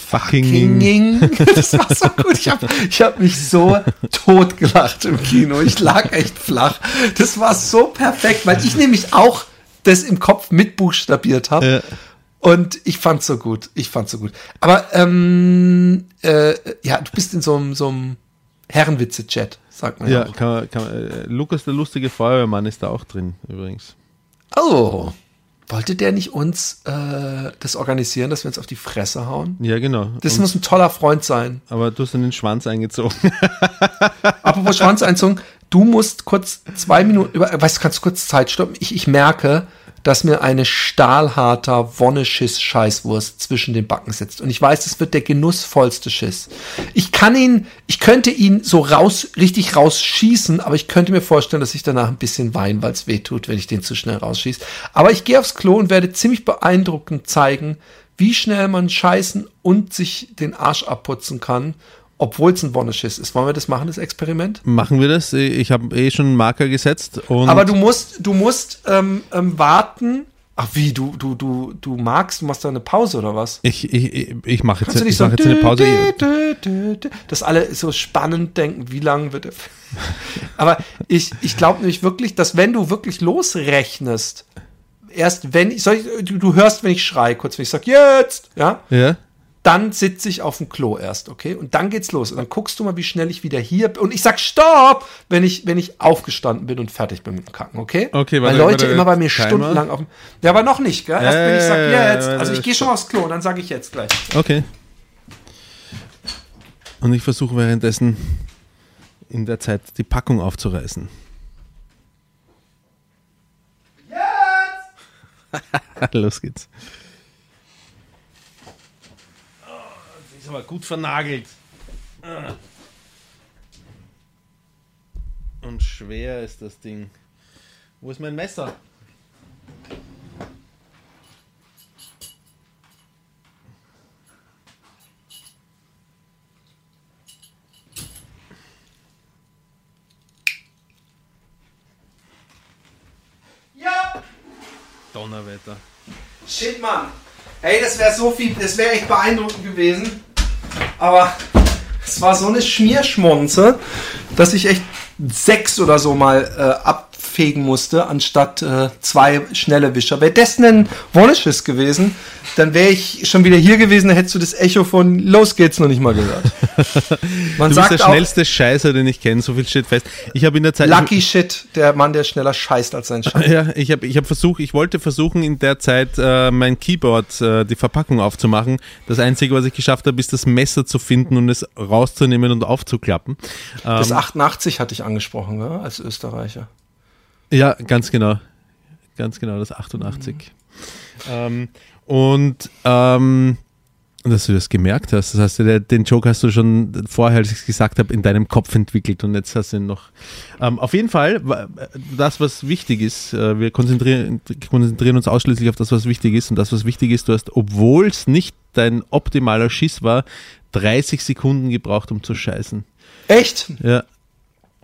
Fucking.
King. Das war so gut. Ich habe ich hab mich so tot gelacht im Kino. Ich lag echt flach. Das war so perfekt, weil ich nämlich auch das im Kopf mitbuchstabiert habe.
Ja.
Und ich fand's so gut. Ich fand's so gut. Aber ähm, äh, ja, du bist in so einem so einem Herrenwitze-Chat, sagt man ja.
Ja, kann kann äh, Lukas, der lustige Feuerwehrmann, ist da auch drin, übrigens.
Oh. Wollte der nicht uns äh, das organisieren, dass wir uns auf die Fresse hauen?
Ja, genau.
Das
Und,
muss ein toller Freund sein.
aber du hast dann den Schwanz eingezogen.
Apropos Schwanzeinzug, du musst kurz zwei Minuten, über, weißt du, kannst du kurz Zeit stoppen? Ich, ich merke, dass mir eine stahlharter Wonneschiss-Scheißwurst zwischen den Backen sitzt. Und ich weiß, das wird der genussvollste Schiss. Ich kann ihn, ich könnte ihn so raus, richtig rausschießen, aber ich könnte mir vorstellen, dass ich danach ein bisschen weine, weil es weh tut, wenn ich den zu schnell rausschieße. Aber ich gehe aufs Klo und werde ziemlich beeindruckend zeigen, wie schnell man scheißen und sich den Arsch abputzen kann, obwohl es ein Wonneschiss ist. Wollen wir das machen, das Experiment?
Machen wir das? Ich habe eh schon einen Marker gesetzt. Und
Aber du musst, du musst ähm, ähm, warten. Ach wie, du, du, du, du magst, du machst da eine Pause oder was?
ich, ich, ich mache jetzt, ich
so
mach jetzt eine Pause.
dü, dü, dü, dass alle so spannend denken, wie lang wird der? Aber ich, ich glaube nämlich wirklich, dass wenn du wirklich losrechnest, erst wenn ich, soll ich, du, du hörst, wenn ich schreie, kurz, wenn ich sag jetzt, ja,
Ja?
Dann sitze ich auf dem Klo erst, okay? Und dann geht's los. Und dann guckst du mal, wie schnell ich wieder hier bin. Und ich sag Stopp, wenn ich, wenn ich aufgestanden bin und fertig bin mit dem Kacken, okay?
Okay,
Weil
warte,
Leute
warte,
immer bei mir
Timer.
stundenlang auf dem. Ja, aber noch nicht, gell? Erst wenn ich sag
Ja,
jetzt. Also ich gehe schon mal aufs Klo und dann sage ich jetzt gleich.
Okay. Und ich versuche währenddessen in der Zeit die Packung aufzureißen. Jetzt! Los geht's. Oh, aber gut vernagelt. Und schwer ist das Ding. Wo ist mein Messer?
Ja!
Donnerwetter.
Shit, Mann. Hey, das wäre so viel, das wäre echt beeindruckend gewesen. Aber es war so eine Schmierschmonze, dass ich echt sechs oder so mal äh, abfegen musste, anstatt äh, zwei schnelle Wischer. Wäre das ein Wonisches gewesen, dann wäre ich schon wieder hier gewesen, dann hättest du das Echo von Los geht's noch nicht mal gehört. Man
Du bist
sagt
der
auch,
schnellste Scheißer, den ich kenne, so viel steht fest. Ich habe in der Zeit.
Lucky Shit, der Mann, der schneller scheißt als sein Scheiß.
Ja, ich habe ich hab versucht, ich wollte versuchen, in der Zeit äh, mein Keyboard, äh, die Verpackung aufzumachen. Das Einzige, was ich geschafft habe, ist das Messer zu finden und es rauszunehmen und aufzuklappen.
Das
Ähm,
88 hatte ich angesprochen, ja, als Österreicher.
ja, ganz genau. Ganz genau, das 88. Ähm, und ähm, dass du das gemerkt hast. Das heißt, den Joke hast du schon vorher, als ich es gesagt habe, in deinem Kopf entwickelt und jetzt hast du ihn noch. Ähm, auf jeden Fall, das, was wichtig ist, äh, wir konzentrieren, konzentrieren uns ausschließlich auf das, was wichtig ist. Und das, was wichtig ist, du hast, obwohl es nicht dein optimaler Schiss war, 30 Sekunden gebraucht, um zu scheißen.
Echt?
Ja.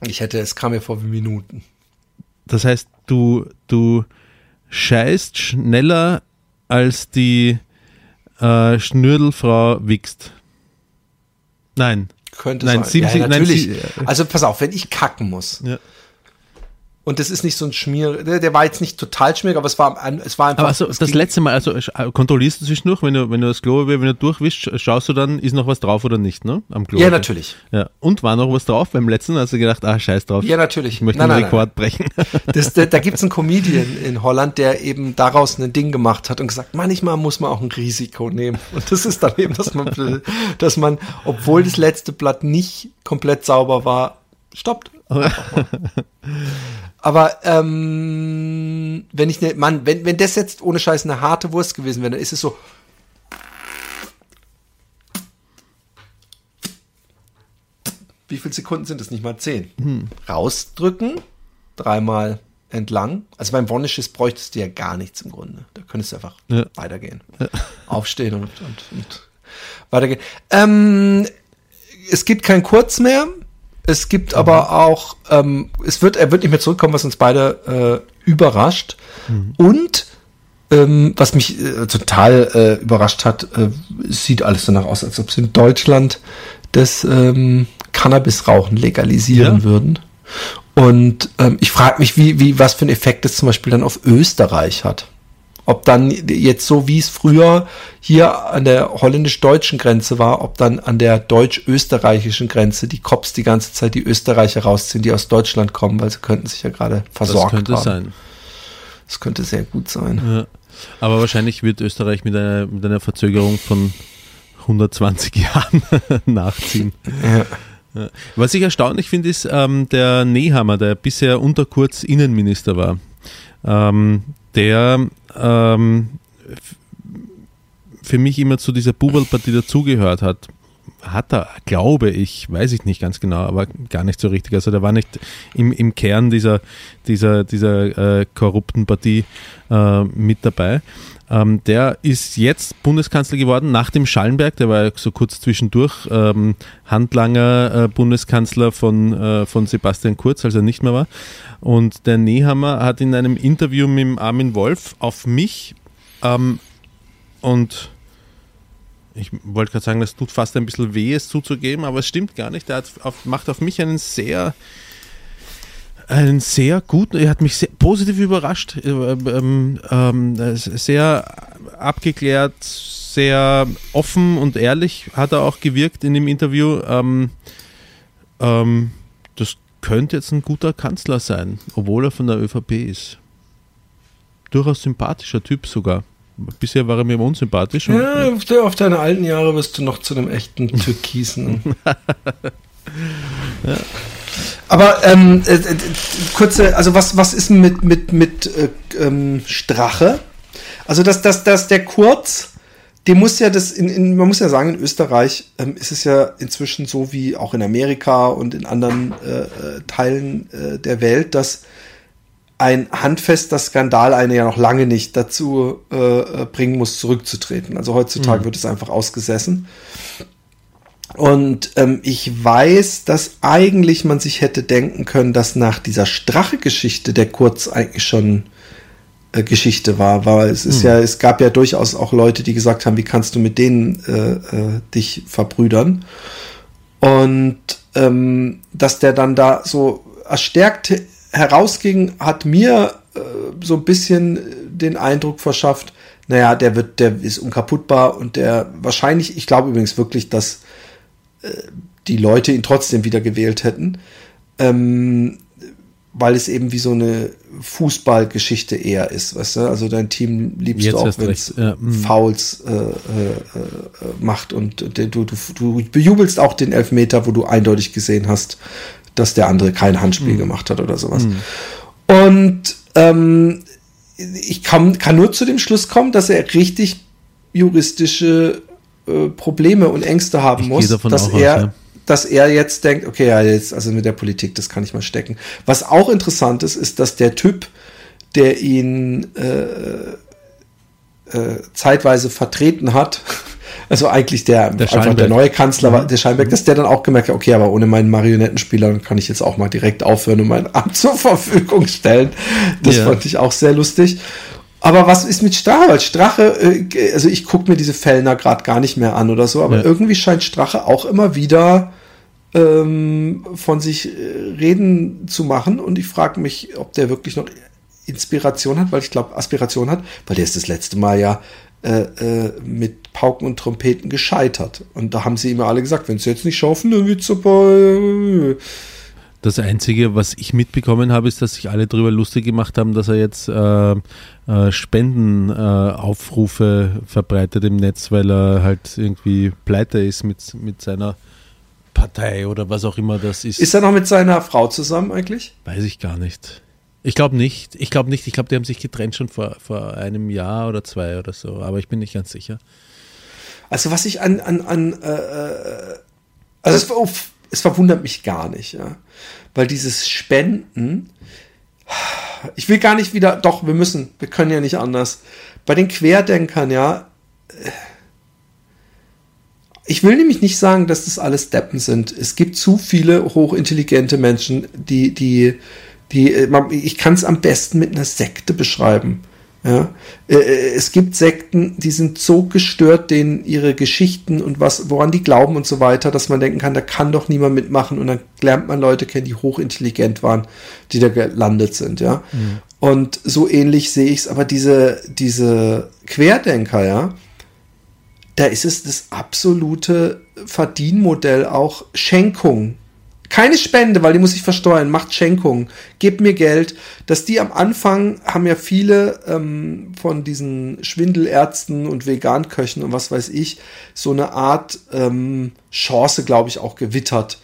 Ich hätte, es kam mir vor wie Minuten.
Das heißt, du, du scheißt schneller als die äh, Schnürdelfrau wichst. Nein.
Könnte
Nein,
sein.
sieben
ja,
Sek- nein,
natürlich.
sie-
also pass auf, wenn ich kacken muss
Ja.
Und das ist nicht so ein Schmier, der, der war jetzt nicht total schmierig, aber es war, ein- es war einfach.
Aber also,
es
das letzte Mal, also sch- kontrollierst du zwischendurch, wenn du, wenn du das Klo, wenn du durchwischst, schaust du dann, ist noch was drauf oder nicht, ne? Am Klo.
Ja, natürlich.
Ja. Und war noch was drauf beim letzten? Hast du gedacht, ah, scheiß drauf.
Ja, natürlich.
Ich möchte
Nein,
den
nein,
Rekord brechen.
Das, da da gibt es einen Comedian in Holland, der eben daraus ein Ding gemacht hat und gesagt, manchmal muss man auch ein Risiko nehmen. Und das ist dann eben, dass man, dass man, obwohl das letzte Blatt nicht komplett sauber war, stoppt. Aber ähm, wenn ich ne, Mann, wenn, wenn das jetzt ohne Scheiß eine harte Wurst gewesen wäre, dann ist es so. Wie viele Sekunden sind es? Nicht mal zehn. Rausdrücken, dreimal entlang. Also beim Wonisches bräuchtest du ja gar nichts im Grunde. Da könntest du einfach
Ja.
weitergehen. Aufstehen und, und, und weitergehen. Ähm, es gibt kein Kurz mehr. Es gibt aber auch, ähm, es wird, er wird nicht mehr zurückkommen, was uns beide äh, überrascht. Und ähm, was mich äh, total äh, überrascht hat, äh, es sieht alles danach aus, als ob sie in Deutschland das ähm, Cannabisrauchen legalisieren
Ja.
würden. Und ähm, ich frage mich, wie, wie, was für einen Effekt das zum Beispiel dann auf Österreich hat. Ob dann jetzt so wie es früher hier an der holländisch-deutschen Grenze war, ob dann an der deutsch-österreichischen Grenze die Cops die ganze Zeit die Österreicher rausziehen, die aus Deutschland kommen, weil sie könnten sich ja gerade
Das
versorgt
könnte
haben.
sein.
Das könnte sehr gut sein.
Ja. Aber wahrscheinlich wird Österreich mit einer, mit einer Verzögerung von 120 Jahren nachziehen.
Ja.
Was ich erstaunlich finde, ist ähm, der Nehammer, der bisher unter Kurz Innenminister war. Ähm, der ähm, für mich immer zu dieser Buberl-Partie dazugehört hat. Hat er, glaube ich, weiß ich nicht ganz genau, aber gar nicht so richtig. Also der war nicht im, im Kern dieser, dieser, dieser äh, korrupten Partie äh, mit dabei. Ähm, der ist jetzt Bundeskanzler geworden nach dem Schallenberg, der war ja so kurz zwischendurch ähm, Handlanger äh, Bundeskanzler von, äh, von Sebastian Kurz, als er nicht mehr war. Und der Nehammer hat in einem Interview mit Armin Wolf auf mich ähm, und ich wollte gerade sagen, das tut fast ein bisschen weh, es zuzugeben, aber es stimmt gar nicht. Er hat auf, macht auf mich einen sehr, einen sehr guten, er hat mich sehr positiv überrascht, äh, ähm, ähm, sehr abgeklärt, sehr offen und ehrlich hat er auch gewirkt in dem Interview. Ähm, ähm, das könnte jetzt ein guter Kanzler sein, obwohl er von der ÖVP ist. Durchaus sympathischer Typ sogar. Bisher war er mir unsympathisch. und-
Ja, auf, de, auf deine alten Jahre wirst du noch zu einem echten Türkisen. Aber ähm, äh, äh, kurze, also was, was ist mit, mit, mit äh, ähm, Strache? Also dass, dass, dass der Kurz, dem muss ja das, in, in, man muss ja sagen, in Österreich ähm, ist es ja inzwischen so wie auch in Amerika und in anderen äh, äh, Teilen äh, der Welt, dass ein handfester Skandal eine ja noch lange nicht dazu äh, bringen muss, zurückzutreten. Also heutzutage wird es einfach ausgesessen. Und ähm, ich weiß, dass eigentlich man sich hätte denken können, dass nach dieser Strache-Geschichte der Kurz eigentlich schon äh, Geschichte war, weil es ist ja, es gab ja durchaus auch Leute, die gesagt haben, wie kannst du mit denen äh, äh, dich verbrüdern? Und ähm, dass der dann da so erstärkt herausging, hat mir äh, so ein bisschen den Eindruck verschafft, naja, der wird, der ist unkaputtbar und der wahrscheinlich, ich glaube übrigens wirklich, dass die Leute ihn trotzdem wieder gewählt hätten, ähm, weil es eben wie so eine Fußballgeschichte eher ist, weißt du? Also dein Team liebst
Jetzt
du auch, wenn es
ja, mm.
Fouls äh, äh, äh, macht und du, du, du bejubelst auch den Elfmeter, wo du eindeutig gesehen hast, dass der andere kein. Handspiel gemacht hat oder sowas. Und ähm, ich kann, kann nur zu dem Schluss kommen, dass er richtig juristische äh, Probleme und Ängste haben
Ich
muss, dass
auch aus,
er,
ja.
dass er jetzt denkt, okay, ja, jetzt, also mit der Politik, das kann ich mal stecken. Was auch interessant ist, ist, dass der Typ, der ihn äh, äh, zeitweise vertreten hat, also eigentlich der, einfach der neue Kanzler war, der Scheinberg, dass der dann auch gemerkt hat, okay, aber ohne meinen Marionettenspieler kann ich jetzt auch mal direkt aufhören und mein Amt zur Verfügung stellen. Das
Ja.
fand ich auch sehr lustig. Aber was ist mit Strache? Weil Strache, äh, also ich gucke mir diese Fellner gerade gar nicht mehr an oder so, aber
Ja.
irgendwie scheint Strache auch immer wieder ähm, von sich äh, reden zu machen und ich frage mich, ob der wirklich noch Inspiration hat, weil ich glaube, Aspiration hat, weil der ist das letzte Mal ja äh, äh, mit Pauken und Trompeten gescheitert. Und da haben sie immer alle gesagt, wenn sie jetzt nicht schaffen, dann wird's aber.
Das Einzige, was ich mitbekommen habe, ist, dass sich alle darüber lustig gemacht haben, dass er jetzt äh, äh, Spendenaufrufe äh, verbreitet im Netz, weil er halt irgendwie pleite ist mit, mit seiner Partei oder was auch immer das ist.
Ist er noch mit seiner Frau zusammen eigentlich?
Weiß ich gar nicht. Ich glaube nicht. Ich glaube nicht. Ich glaube, die haben sich getrennt schon vor, vor einem Jahr oder zwei oder so. Aber ich bin nicht ganz sicher.
Also was ich an, an, an äh, äh, also es, ver- es verwundert mich gar nicht, ja. Weil dieses Spenden, ich will gar nicht wieder, doch, wir müssen, wir können ja nicht anders. Bei den Querdenkern, ja, ich will nämlich nicht sagen, dass das alles Deppen sind. Es gibt zu viele hochintelligente Menschen, die, die, die, äh, ich kann es am besten mit einer Sekte beschreiben. Ja, Äh, äh, es gibt Sekten, die sind so gestört, denen ihre Geschichten und was, woran die glauben und so weiter, dass man denken kann, da kann doch niemand mitmachen und dann lernt man Leute kennen, die hochintelligent waren, die da gelandet sind, ja. Und so ähnlich sehe ich es, aber diese, diese Querdenker, ja, da ist es das absolute Verdienmodell auch Schenkung. Keine Spende, weil die muss ich versteuern, macht Schenkung, gebt mir Geld. Dass die am Anfang haben ja viele ähm, von diesen Schwindelärzten und Veganköchen und was weiß ich, so eine Art ähm, Chance, glaube ich, auch gewittert.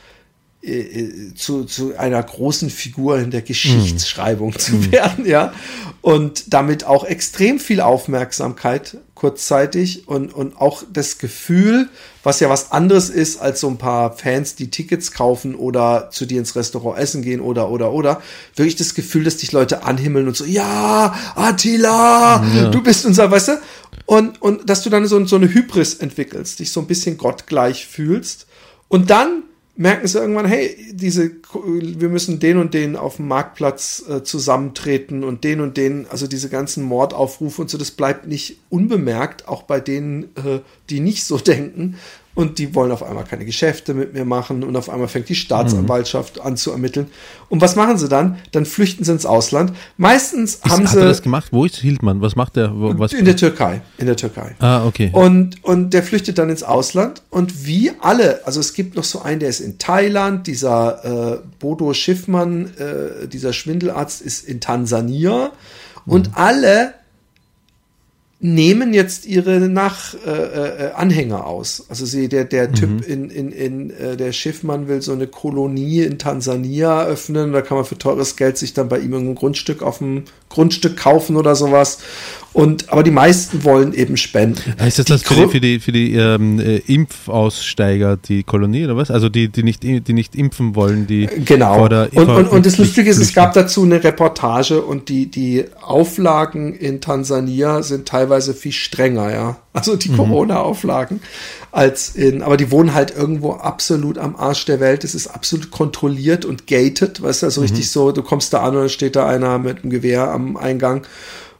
äh, äh, zu, zu einer großen Figur in der Geschichtsschreibung zu werden, ja. Und damit auch extrem viel Aufmerksamkeit kurzzeitig und, und auch das Gefühl, was ja was anderes ist als so ein paar Fans, die Tickets kaufen oder zu dir ins Restaurant essen gehen oder, oder, oder. Wirklich das Gefühl, dass dich Leute anhimmeln und so, ja, Attila, du bist unser, weißt du? Und, und dass du dann so, so eine Hybris entwickelst, dich so ein bisschen gottgleich fühlst. Und dann merken sie irgendwann, hey, diese, wir müssen den und den auf dem Marktplatz äh, zusammentreten und den und den, also diese ganzen Mordaufrufe und so, das bleibt nicht unbemerkt, auch bei denen, äh, die nicht so denken und die wollen auf einmal keine Geschäfte mit mir machen und auf einmal fängt die Staatsanwaltschaft an zu ermitteln. Und was machen sie dann? Dann flüchten sie ins Ausland. Meistens haben
Hat
sie
er das gemacht? Wo ist Hildmann? Was macht der? Wo- Was?
in der Türkei, in der Türkei.
Ah, okay.
Und, und der flüchtet dann ins Ausland und wie alle, also es gibt noch so einen, der ist in Thailand, dieser äh, Bodo Schiffmann, äh, dieser Schwindelarzt ist in Tansania und alle nehmen jetzt ihre Nach äh, äh, Anhänger aus. Also sie, der, der Typ in, in, in äh, der Schiffmann will so eine Kolonie in Tansania eröffnen. Da kann man für teures Geld sich dann bei ihm ein Grundstück auf dem Grundstück kaufen oder sowas. Und aber die meisten wollen eben spenden.
Heißt das
Die
das für die, für die, für die ähm, äh, Impfaussteiger, die Kolonie oder was? Also die, die nicht, die nicht impfen wollen, die
Genau.
vor der
Und, und, und das Lustige ist, es gab dazu eine Reportage und die, die Auflagen in Tansania sind teilweise viel strenger, ja. Also die Corona-Auflagen als in, aber die wohnen halt irgendwo absolut am Arsch der Welt. Es ist absolut kontrolliert und gated, weißt du, also richtig so, du kommst da an und dann steht da einer mit einem Gewehr am Eingang.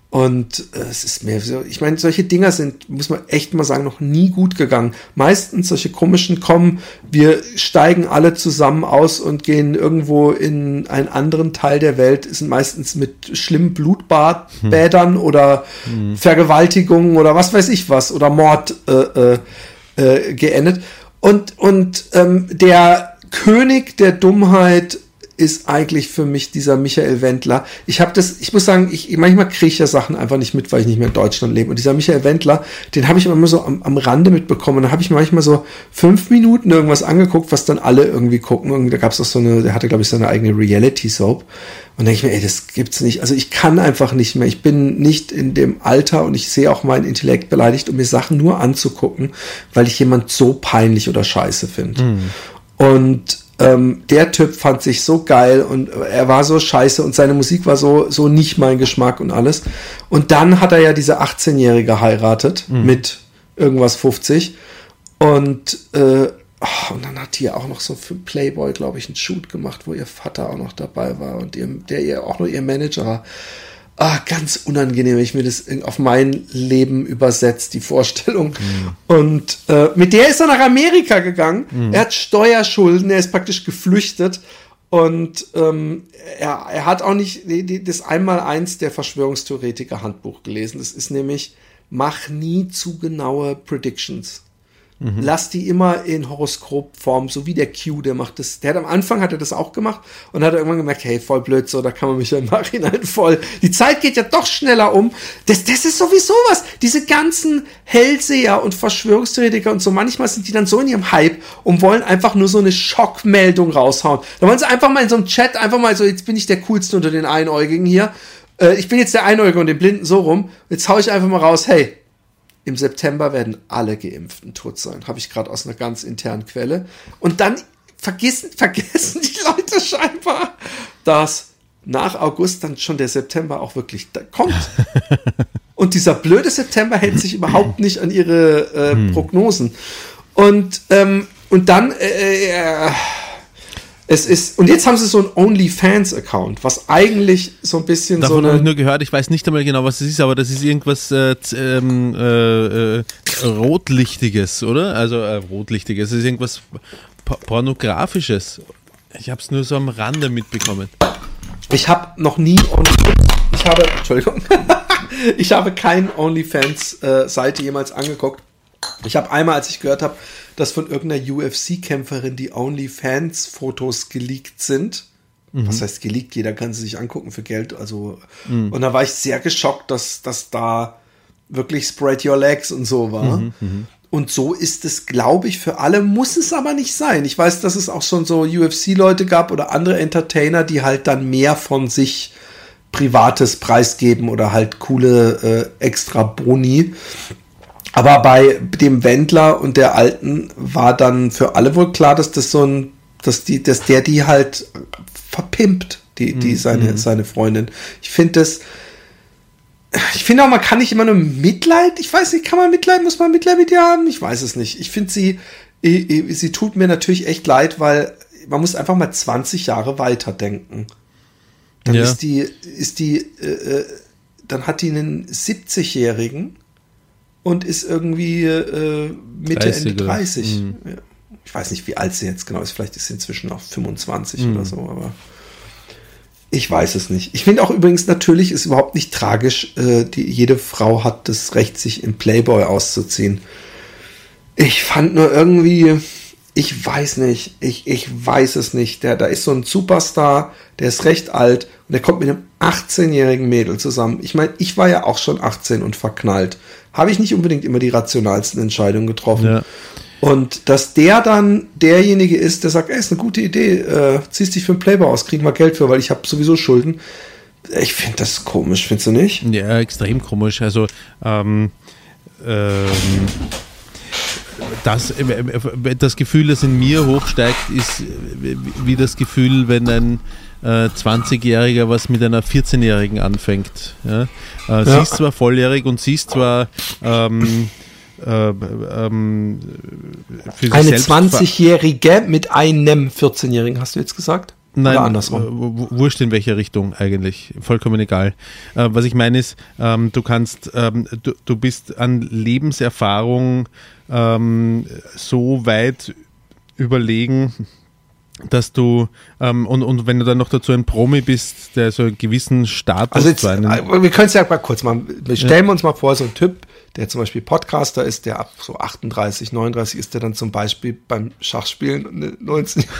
Und äh, es ist mehr so, ich meine, solche Dinger sind, muss man echt mal sagen, noch nie gut gegangen. Meistens solche komischen kommen, wir steigen alle zusammen aus und gehen irgendwo in einen anderen Teil der Welt, sind meistens mit schlimmen Blutbadbädern oder Vergewaltigungen oder was weiß ich was oder Mord äh, äh, äh, geendet. Und, und ähm, der König der Dummheit ist eigentlich für mich dieser Michael Wendler. Ich habe das, ich muss sagen, ich manchmal kriege ich ja Sachen einfach nicht mit, weil ich nicht mehr in Deutschland lebe. Und dieser Michael Wendler, den habe ich immer so am, am Rande mitbekommen. Und da habe ich manchmal so fünf Minuten irgendwas angeguckt, was dann alle irgendwie gucken. Und da gab es auch so eine, der hatte, glaube ich, seine eigene Reality-Soap. Und denke ich mir, ey, das gibt's nicht. Also ich kann einfach nicht mehr. Ich bin nicht in dem Alter und ich sehe auch meinen Intellekt beleidigt, um mir Sachen nur anzugucken, weil ich jemand so peinlich oder scheiße finde. Und ähm, der Typ fand sich so geil und er war so scheiße und seine Musik war so, so nicht mein Geschmack und alles. Und dann hat er ja diese 18-Jährige heiratet mit irgendwas 50 und, äh, ah, und dann hat die ja auch noch so für Playboy, glaube ich, einen Shoot gemacht, wo ihr Vater auch noch dabei war und ihr, der ihr auch noch ihr Manager war. Ah, ganz unangenehm, wenn ich mir das auf mein Leben übersetzt, die Vorstellung. Und äh, mit der ist er nach Amerika gegangen. Er hat Steuerschulden, er ist praktisch geflüchtet. Und ähm, er, er hat auch nicht die, die, das Einmaleins der Verschwörungstheoretiker Handbuch gelesen. Das ist nämlich, mach nie zu genaue Predictions. Lass die immer in Horoskopform, so wie der Q, der macht das. Der hat am Anfang hat er das auch gemacht und hat irgendwann gemerkt, hey, voll blöd, so, da kann man mich ja im Nachhinein voll. Die Zeit geht ja doch schneller um. Das, das ist sowieso was. Diese ganzen Hellseher und Verschwörungstheoretiker und so, manchmal sind die dann so in ihrem Hype und wollen einfach nur so eine Schockmeldung raushauen. Da wollen sie einfach mal in so einem Chat einfach mal so, jetzt bin ich der coolste unter den Einäugigen hier. Äh, ich bin jetzt der Einäugige und den Blinden so rum. Jetzt hau ich einfach mal raus, hey, im September werden alle Geimpften tot sein. Habe ich gerade aus einer ganz internen Quelle. Und dann vergessen, vergessen die Leute scheinbar, dass nach August dann schon der September auch wirklich da kommt. Und dieser blöde September hält sich überhaupt nicht an ihre äh, Prognosen. Und, ähm, und dann, äh, äh, es ist, und jetzt haben sie so ein OnlyFans-Account, was eigentlich so ein bisschen
Davon
so
habe ich nur gehört, ich weiß nicht einmal genau, was es ist, aber das ist irgendwas äh, ähm, äh, äh, Rotlichtiges, oder? Also äh, Rotlichtiges, es ist irgendwas po Pornografisches. Ich habe es nur so am Rande mitbekommen.
Ich habe noch nie ich habe Entschuldigung ich habe kein OnlyFans äh, jemals angeguckt. Ich habe einmal, als ich gehört habe, dass von irgendeiner UFC-Kämpferin die OnlyFans-Fotos geleakt sind. Was heißt geleakt? Jeder kann sie sich angucken für Geld. Also und da war ich sehr geschockt, dass dass da wirklich Spread Your Legs und so war. und so ist es, glaube ich, für alle, muss es aber nicht sein. Ich weiß, dass es auch schon so UFC-Leute gab oder andere Entertainer, die halt dann mehr von sich Privates preisgeben oder halt coole äh, extra Boni. Aber bei dem Wendler und der Alten war dann für alle wohl klar, dass das so ein, dass die, dass der die halt verpimpt, die, die seine, seine Freundin. Ich finde das, ich finde auch, man kann nicht immer nur Mitleid, ich weiß nicht, kann man Mitleid, muss man Mitleid mit ihr haben? Ich weiß es nicht. Ich finde sie, sie tut mir natürlich echt leid, weil man muss einfach mal 20 Jahre weiterdenken. Dann
Ja.
ist die, ist die, äh, äh, dann hat die einen 70-Jährigen und ist irgendwie äh, Mitte,
30
Ende
oder?
30.
Mhm.
Ich weiß nicht, wie alt sie jetzt genau ist. Vielleicht ist sie inzwischen auch 25
Mhm.
oder so, aber ich weiß es nicht. Ich finde auch übrigens, natürlich ist überhaupt nicht tragisch, äh, die, jede Frau hat das Recht, sich in Playboy auszuziehen. Ich fand nur irgendwie, ich weiß nicht, ich, ich weiß es nicht. Der, da ist so ein Superstar, der ist recht alt und der kommt mit einem 18-jährigen Mädel zusammen. Ich meine, ich war ja auch schon 18 und verknallt. Habe ich nicht unbedingt immer die rationalsten Entscheidungen getroffen.
Ja.
Und dass der dann derjenige ist, der sagt, ey, ist eine gute Idee, äh, ziehst dich für einen Playboy aus, kriegen wir Geld für, weil ich habe sowieso Schulden. Ich finde das komisch, findest du nicht?
Ja, extrem komisch. Also, ähm, ähm, das, äh, das Gefühl, das in mir hochsteigt, ist äh, wie das Gefühl, wenn ein äh, 20-Jähriger was mit einer 14-Jährigen anfängt. Ja? Äh, Sie
Ja.
ist zwar volljährig und sie ist zwar ähm, äh, ähm,
Eine
selbst ver-
20-Jährige mit einem 14-Jährigen, hast du jetzt gesagt?
Nein,
Oder andersrum?
äh, wu- wurscht in welche Richtung eigentlich, vollkommen egal. Was ich meine ist, ähm, du kannst, ähm, du, du bist an Lebenserfahrung ähm, so weit überlegen, dass du, ähm, und, und wenn du dann noch dazu ein Promi bist, der so einen gewissen Status
Also jetzt, äh, wir können es ja mal kurz mal, stellen wir uns mal vor, so ein Typ, der zum Beispiel Podcaster ist, der ab so 38, 39 ist, der dann zum Beispiel beim Schachspielen eine 19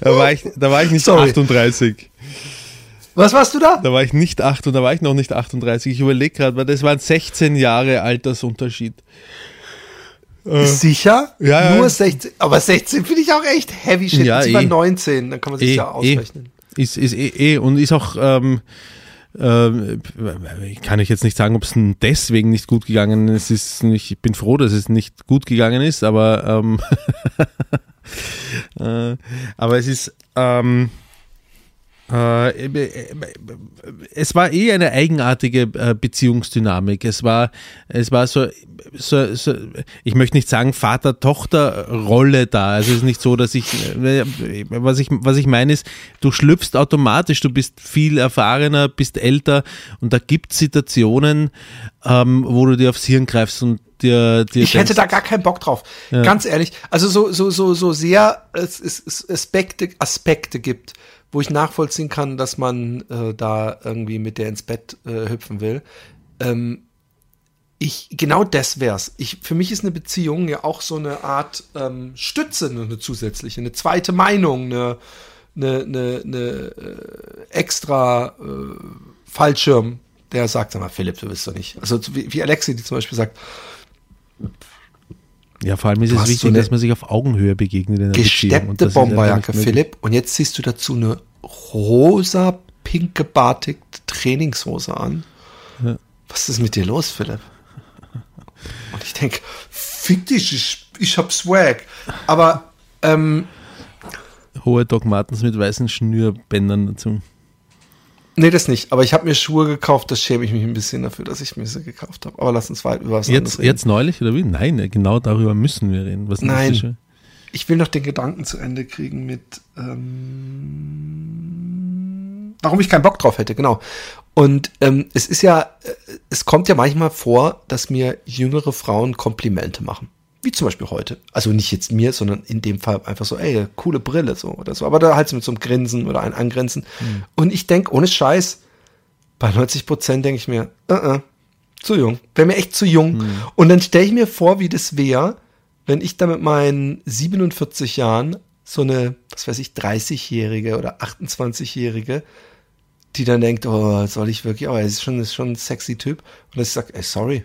da, war ich, da war ich nicht
Sorry.
38.
Was warst du da?
Da war ich nicht 8 und da war ich noch nicht 38. Ich überlege gerade, weil das waren 16 Jahre Altersunterschied.
Sicher?
Äh. Ja, ja.
Nur 16. Aber 16 finde ich auch echt heavy shit.
Ja, eh.
19, dann kann man sich
Eh,
ja ausrechnen.
Eh. Ist, ist eh, eh und ist auch, ähm, ähm, kann ich jetzt nicht sagen, ob es deswegen nicht gut gegangen ist. Ist nicht, ich bin froh, dass es nicht gut gegangen ist, aber, ähm, äh, aber es ist, ähm, äh, es war eh eine eigenartige äh, Beziehungsdynamik. Es war, es war so, so, so ich möchte nicht sagen Vater-Tochter-Rolle da. Also es ist nicht so, dass ich, äh, was ich, was ich meine ist, du schlüpfst automatisch, du bist viel erfahrener, bist älter und da gibt es Situationen, ähm, wo du dir aufs Hirn greifst und dir, dir
Ich hätte
denkst,
da gar keinen Bock drauf. Ganz ehrlich. Also so, so, so, so sehr es, es, es Aspekte, Aspekte gibt, wo ich nachvollziehen kann, dass man äh, da irgendwie mit der ins Bett äh, hüpfen will. Ähm, ich, genau das wär's. Ich, für mich ist eine Beziehung ja auch so eine Art ähm, Stütze, eine zusätzliche, eine zweite Meinung, eine, eine, eine, eine äh, extra äh, Fallschirm, der sagt, sag mal, Philipp, du bist doch nicht. Also wie, wie Alexi, die zum Beispiel sagt,
ja, vor allem ist
Du
es wichtig,
so
dass man sich auf Augenhöhe begegnet in
gesteppte Bomberjacke. Philipp. Und jetzt ziehst du dazu eine rosa, pinke Batik Trainingshose an. Was ist mit dir los, Philipp? Und ich denke, fick dich, ich, ich hab Swag. Aber, ähm,
Hohe Doc Martens mit weißen Schnürbändern dazu.
Nee, das nicht. Aber ich habe mir Schuhe gekauft, das schäme ich mich ein bisschen dafür, dass ich mir sie gekauft habe. Aber lass uns weiter über was
Jetzt,
reden.
jetzt neulich oder wie? Nein, genau darüber müssen wir reden. Was
Nein. Ich will noch den Gedanken zu Ende kriegen mit, ähm, warum ich keinen Bock drauf hätte, genau. Und ähm, es ist ja, äh, es kommt ja manchmal vor, dass mir jüngere Frauen Komplimente machen. Wie zum Beispiel heute. Also nicht jetzt mir, sondern in dem Fall einfach so, ey, coole Brille so oder so. Aber da halt mit so einem Grinsen oder ein Angrenzen. Und ich denke, ohne Scheiß, bei 90 Prozent denke ich mir, äh, äh, zu jung. Wäre mir echt zu jung. Und dann stelle ich mir vor, wie das wäre, wenn ich da mit meinen 47 Jahren so eine, was weiß ich, 30-Jährige oder 28-Jährige, die dann denkt, oh, soll ich wirklich, aber er ist schon, ist schon ein sexy Typ. Und ich sage, ey, sorry,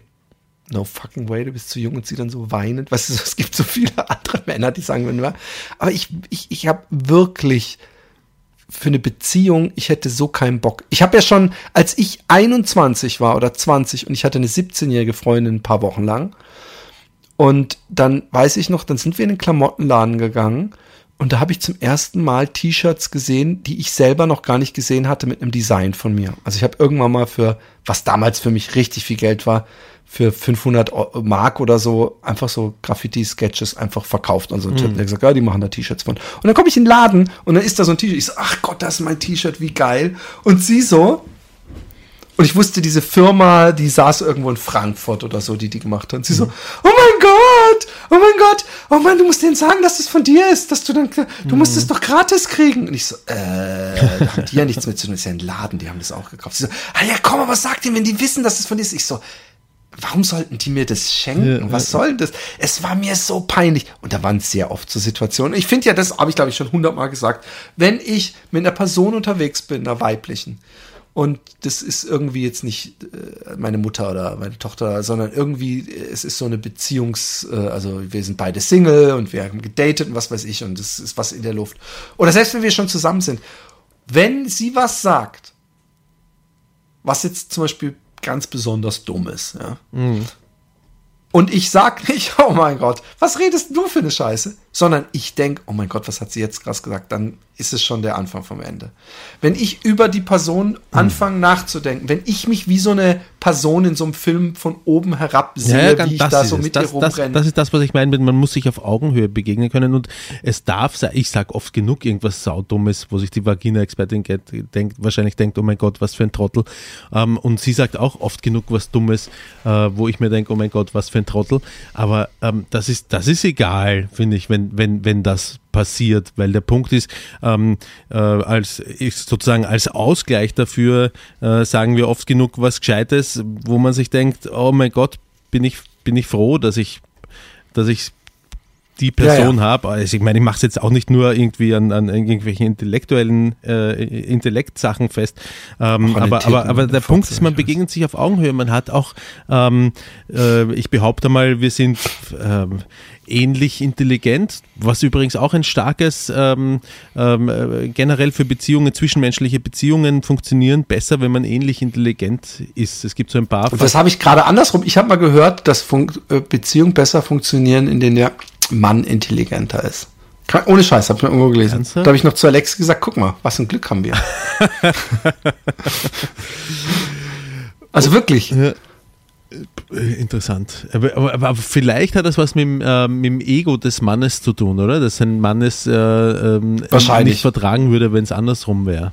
no fucking way, du bist zu jung und sie dann so weinend. Weißt du, es gibt so viele andere Männer, die sagen, wenn wir, aber ich, ich, ich habe wirklich für eine Beziehung, ich hätte so keinen Bock. Ich habe ja schon, als ich 21 war oder 20 und ich hatte eine 17-jährige Freundin ein paar Wochen lang. Und dann weiß ich noch, dann sind wir in den Klamottenladen gegangen und da habe ich zum ersten Mal T-Shirts gesehen, die ich selber noch gar nicht gesehen hatte mit einem Design von mir. Also ich habe irgendwann mal für, was damals für mich richtig viel Geld war, für 500 Eu- Mark oder so einfach so Graffiti-Sketches einfach verkauft. Und so ein Typ, der gesagt, ja, die machen da T-Shirts von. Und dann komme ich in den Laden und dann ist da so ein T-Shirt. Ich so, ach Gott, das ist mein T-Shirt, wie geil. Und sie so, und ich wusste, diese Firma, die saß irgendwo in Frankfurt oder so, die die gemacht hat. Und sie so, oh mein Gott, oh mein Gott, oh Mann, du musst denen sagen, dass das von dir ist, dass du dann, du musst es doch gratis kriegen. Und ich so, äh, da haben die ja nichts mit zu tun, das ist ja ein Laden, die haben das auch gekauft. Sie so, ah ja, komm, aber sag denen, wenn die wissen, dass es von dir ist. Ich so, warum sollten die mir das schenken?
Ja,
Was soll das? Es war mir so peinlich. Und da waren es sehr oft so Situationen. Ich finde ja, das habe ich glaube ich schon hundertmal gesagt. Wenn ich mit einer Person unterwegs bin, einer weiblichen, und das ist irgendwie jetzt nicht äh, meine Mutter oder meine Tochter, sondern irgendwie, äh, es ist so eine Beziehungs-, äh, also wir sind beide Single und wir haben gedatet und was weiß ich und es ist was in der Luft. Oder selbst wenn wir schon zusammen sind, wenn sie was sagt, was jetzt zum Beispiel ganz besonders dumm ist, ja. Und ich sag nicht, oh mein Gott, was redest du für eine Scheiße? Sondern ich denk, oh mein Gott, was hat sie jetzt krass gesagt? Dann ist es schon der Anfang vom Ende. Wenn ich über die Person anfange nachzudenken, wenn ich mich wie so eine Person in so einem Film von oben herab sehe, wie ich da so
es.
mit
das,
ihr
das,
rumrenne.
das ist das, was ich meine, man muss sich auf Augenhöhe begegnen können und es darf sein, ich sag oft genug irgendwas Saudummes, wo sich die Vagina-Expertin denkt, wahrscheinlich denkt, oh mein Gott, was für ein Trottel. Ähm, und sie sagt auch oft genug was Dummes, äh, wo ich mir denke, oh mein Gott, was für ein Trottel. Aber ähm, das ist, das ist egal, finde ich, wenn, wenn, wenn das passiert, weil der Punkt ist, ähm, äh, als sozusagen als Ausgleich dafür äh, sagen wir oft genug was Gescheites, wo man sich denkt, oh mein Gott, bin ich bin ich froh, dass ich dass ich die Person
Ja,
habe. Also ich meine, ich mache es jetzt auch nicht nur irgendwie an, an irgendwelchen intellektuellen äh, Intellektsachen fest, ähm, aber, aber, aber der Punkt ist, man begegnet sich auf Augenhöhe. Man hat auch, ähm, äh, ich behaupte mal, wir sind ähm, ähnlich intelligent, was übrigens auch ein starkes, ähm, ähm, äh, generell für Beziehungen, zwischenmenschliche Beziehungen funktionieren besser, wenn man ähnlich intelligent ist. Es gibt so ein paar
Und das habe ich gerade andersrum. Ich habe mal gehört, dass Fun äh, Beziehungen besser funktionieren, in denen der Mann intelligenter ist. Ohne Scheiß, habe ich mal irgendwo gelesen.
Ernsthaft?
Da habe ich noch zu Alex gesagt, guck mal, was ein Glück haben wir. also wirklich.
Äh, Interessant. Aber, aber, aber vielleicht hat das was mit, dem, äh, mit dem Ego des Mannes zu tun, oder? Dass ein Mann es äh, ähm,
Wahrscheinlich.
nicht vertragen würde, wenn es andersrum wäre.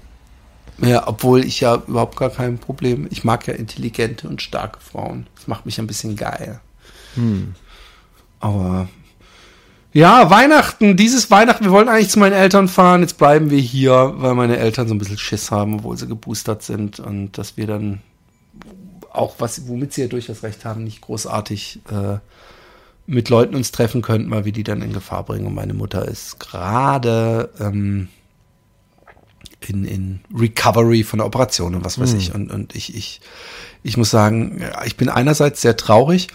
Ja, obwohl ich ja überhaupt gar kein Problem. Ich mag ja intelligente und starke Frauen. Das macht mich ein bisschen geil. Aber ja, Weihnachten, dieses Weihnachten, wir wollten eigentlich zu meinen Eltern fahren, jetzt bleiben wir hier, weil meine Eltern so ein bisschen Schiss haben, obwohl sie geboostert sind und dass wir dann auch was, womit sie ja durchaus recht haben, nicht großartig äh, mit Leuten uns treffen könnten, weil wir die dann in Gefahr bringen. Und meine Mutter ist gerade ähm, in, in Recovery von der Operation und was weiß ich. Und, und ich, ich, ich muss sagen, ich bin einerseits sehr traurig.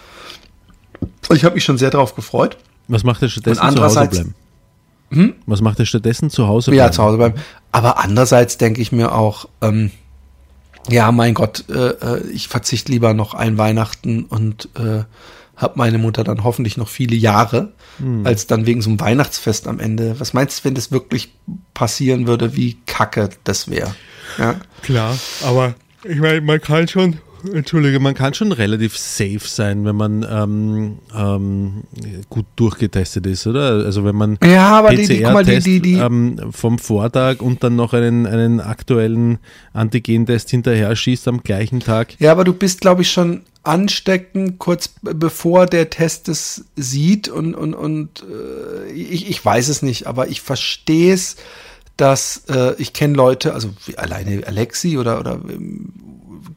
Ich habe mich schon sehr darauf gefreut.
Was macht er stattdessen
Und
zu Hause
andererseits-
bleiben? Was macht er stattdessen zu Hause bleiben?
Ja, zu Hause bleiben. Aber andererseits denke ich mir auch, ähm, ja, mein Gott, äh, äh, ich verzichte lieber noch ein Weihnachten und äh, habe meine Mutter dann hoffentlich noch viele Jahre, als dann wegen so einem Weihnachtsfest am Ende. Was meinst du, wenn das wirklich passieren würde, wie kacke das wäre? Ja.
Klar, aber ich meine, man kann schon, entschuldige, man kann schon relativ safe sein, wenn man ähm, ähm, gut durchgetestet ist, oder? Also wenn man
Ja,
PCR-Test ähm, vom Vortag und dann noch einen, einen aktuellen Antigen-Test hinterher schießt am gleichen Tag.
Ja, aber du bist, glaube ich, schon ansteckend, kurz bevor der Test es sieht und, und, und äh, ich, ich weiß es nicht, aber ich verstehe es, dass äh, ich kenne Leute, also wie alleine Alexi oder, oder ähm,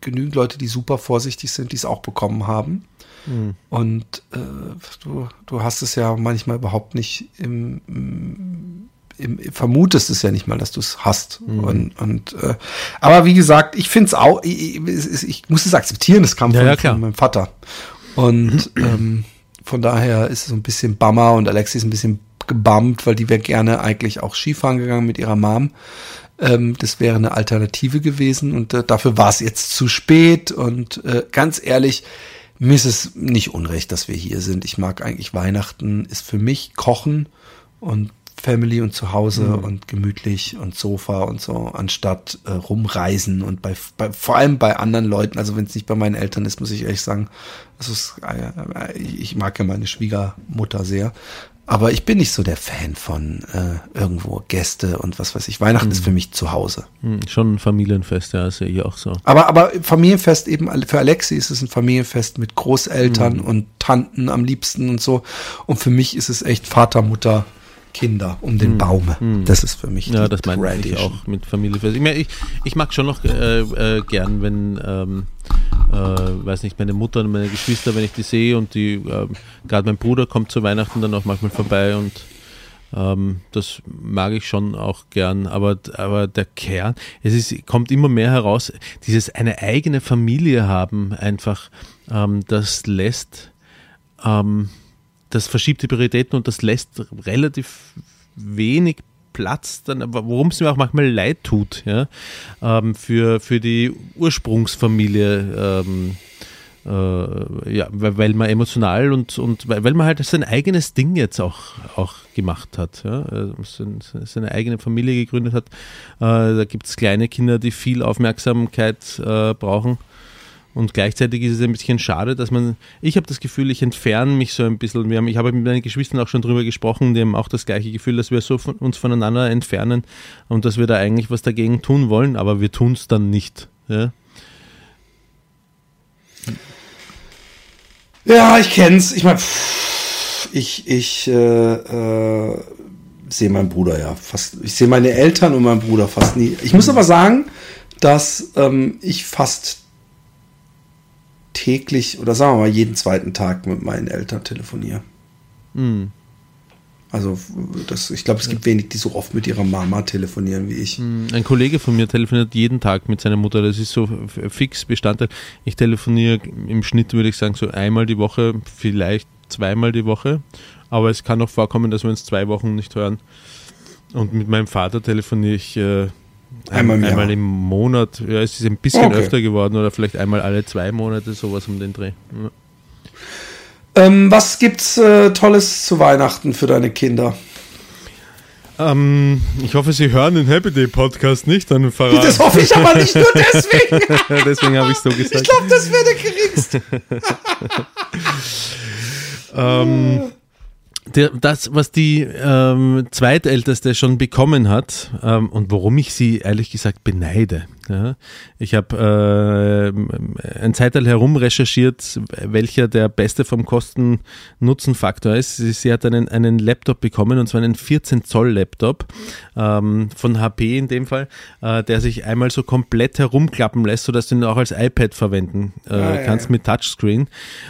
genügend Leute, die super vorsichtig sind, die es auch bekommen haben. Und äh, du, du hast es ja manchmal überhaupt nicht im, im, im, vermutest es ja nicht mal, dass du es hast. Und, und äh, aber wie gesagt, ich finde es auch, ich, ich, ich muss es akzeptieren, das kam
Ja,
von,
ja,
von meinem Vater. Und ähm, von daher ist es so ein bisschen Bummer und Alexi ist ein bisschen gebammt, weil die wäre gerne eigentlich auch Skifahren gegangen mit ihrer Mom. Ähm, das wäre eine Alternative gewesen und äh, dafür war es jetzt zu spät und äh, ganz ehrlich, mir ist es nicht unrecht, dass wir hier sind. Ich mag eigentlich Weihnachten, ist für mich Kochen und Family und zu Hause und gemütlich und Sofa und so, anstatt äh, rumreisen und bei, bei vor allem bei anderen Leuten, also wenn es nicht bei meinen Eltern ist, muss ich ehrlich sagen, das ist, äh, ich ich mag ja meine Schwiegermutter sehr, aber ich bin nicht so der Fan von äh, irgendwo Gäste und was weiß ich. Weihnachten ist für mich zu Hause.
Hm, Schon ein Familienfest, ja, sehe ich auch so.
Aber, aber Familienfest eben, für Alexi ist es ein Familienfest mit Großeltern und Tanten am liebsten und so. Und für mich ist es echt Vater, Mutter, Kinder um den Baum. Das ist für mich
Ja, das meine ich auch mit Familienfest. Ich, meine, ich, ich mag schon noch äh, äh, gern, wenn, ähm, äh, weiß nicht, meine Mutter und meine Geschwister, wenn ich die sehe und die, ähm, gerade mein Bruder kommt zu Weihnachten dann auch manchmal vorbei und ähm, das mag ich schon auch gern, aber, aber der Kern, es ist, kommt immer mehr heraus, dieses eine eigene Familie haben einfach, ähm, das lässt, ähm, das verschiebt die Prioritäten und das lässt relativ wenig Platz, dann, worum es mir auch manchmal leid tut, ja, ähm, für, für die Ursprungsfamilie, ähm, äh, ja, weil, man emotional und, und weil, man halt sein eigenes Ding jetzt auch, auch gemacht hat, ja, äh, sein- seine eigene Familie gegründet hat. Äh, da gibt es kleine Kinder, die viel Aufmerksamkeit äh, brauchen. Und gleichzeitig ist es ein bisschen schade, dass man, ich habe das Gefühl, ich entferne mich so ein bisschen. Wir haben, ich habe mit meinen Geschwistern auch schon drüber gesprochen, die haben auch das gleiche Gefühl, dass wir so von, uns voneinander entfernen und dass wir da eigentlich was dagegen tun wollen, aber wir tun es dann nicht. Ja?
Ja, ich kenn's. Ich meine, ich, ich äh, äh, sehe meinen Bruder ja fast. Ich sehe meine Eltern und meinen Bruder fast nie. Ich muss aber sagen, dass ähm, ich fast täglich oder sagen wir mal jeden zweiten Tag mit meinen Eltern telefoniere.
Hm.
Also das, ich glaube, es gibt wenig, die so oft mit ihrer Mama telefonieren wie ich.
Ein Kollege von mir telefoniert jeden Tag mit seiner Mutter. Das ist so fix Bestandteil. Ich telefoniere im Schnitt, würde ich sagen, so einmal die Woche, vielleicht zweimal die Woche. Aber es kann auch vorkommen, dass wir uns zwei Wochen nicht hören. Und mit meinem Vater telefoniere ich äh, ein,
Einmal im Jahr.
einmal im Monat. Ja, es ist ein bisschen
Okay.
öfter geworden oder vielleicht einmal alle zwei Monate, sowas um den Dreh. Ja.
Ähm, was gibt's äh, Tolles zu Weihnachten für deine Kinder?
Ähm, ich hoffe, Sie hören den Happy Day Podcast nicht, dann verraten.
Das hoffe ich aber nicht nur deswegen.
Deswegen habe ich so
Ich
gesagt.
glaube, das wäre der geringste.
Ähm, der, das, was die ähm, Zweitälteste schon bekommen hat ähm, und worum ich sie ehrlich gesagt beneide. Ja, ich habe äh, ein Zeitteil herum recherchiert, welcher der beste vom Kosten-Nutzen-Faktor ist. Sie, sie hat einen, einen Laptop bekommen und zwar einen 14 Zoll Laptop ähm, von HP in dem Fall, äh, der sich einmal so komplett herumklappen lässt, sodass du ihn auch als iPad verwenden äh,
Ah, ja,
kannst
ja.
mit Touchscreen.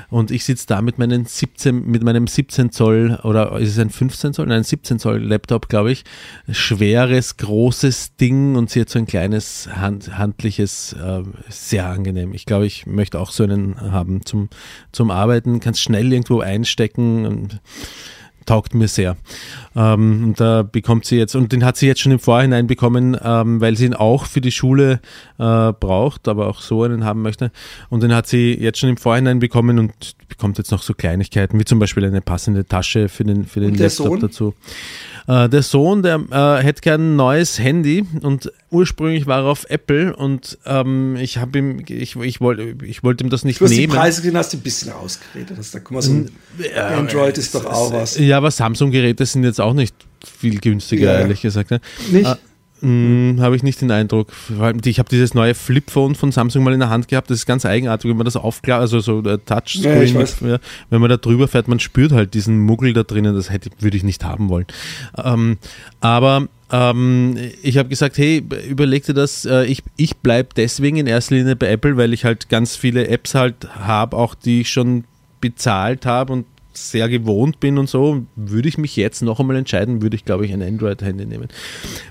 Und ich sitze da mit, meinen 17, mit meinem 17 Zoll oder ist es ein 15 Zoll? Nein, 17 Zoll Laptop, glaube ich. Schweres, großes Ding und sie hat so ein kleines Hand, handliches, äh, sehr angenehm. Ich glaube, ich möchte auch so einen haben zum, zum Arbeiten. Kannst schnell irgendwo einstecken und taugt mir sehr. Ähm, und da bekommt sie jetzt, und den hat sie jetzt schon im Vorhinein bekommen, ähm, weil sie ihn auch für die Schule äh, braucht, aber auch so einen haben möchte. Und den hat sie jetzt schon im Vorhinein bekommen und bekommt jetzt noch so Kleinigkeiten, wie zum Beispiel eine passende Tasche für den, für den Laptop
Sohn?
dazu. Äh, der Sohn, der äh, hätte gern ein neues Handy und ursprünglich war er auf Apple und ähm, ich habe ihm, ich, ich wollte ich wollte ihm das nicht
Du hast die
nehmen.
Preise gesehen, hast du ein bisschen ausgeredet. Hast da, guck mal, so ein Android ist doch auch was.
Ja, aber Samsung-Geräte sind jetzt auch nicht viel günstiger,
Ja.
ehrlich gesagt. Ne?
Nicht?
Mh, habe ich nicht den Eindruck. Ich habe dieses neue Flip-Phone von Samsung mal in der Hand gehabt. Das ist ganz eigenartig, wenn man das aufklappt, also so der Touchscreen,
Ja,
ja, wenn man da drüber fährt, man spürt halt diesen Muggel da drinnen. Das hätte, würde ich nicht haben wollen. Ähm, aber ähm, ich habe gesagt, hey, überleg dir das, äh, ich, ich bleibe deswegen in erster Linie bei Apple, weil ich halt ganz viele Apps halt habe, auch die ich schon bezahlt habe und sehr gewohnt bin und so, würde ich mich jetzt noch einmal entscheiden, würde ich, glaube ich, ein Android-Handy nehmen.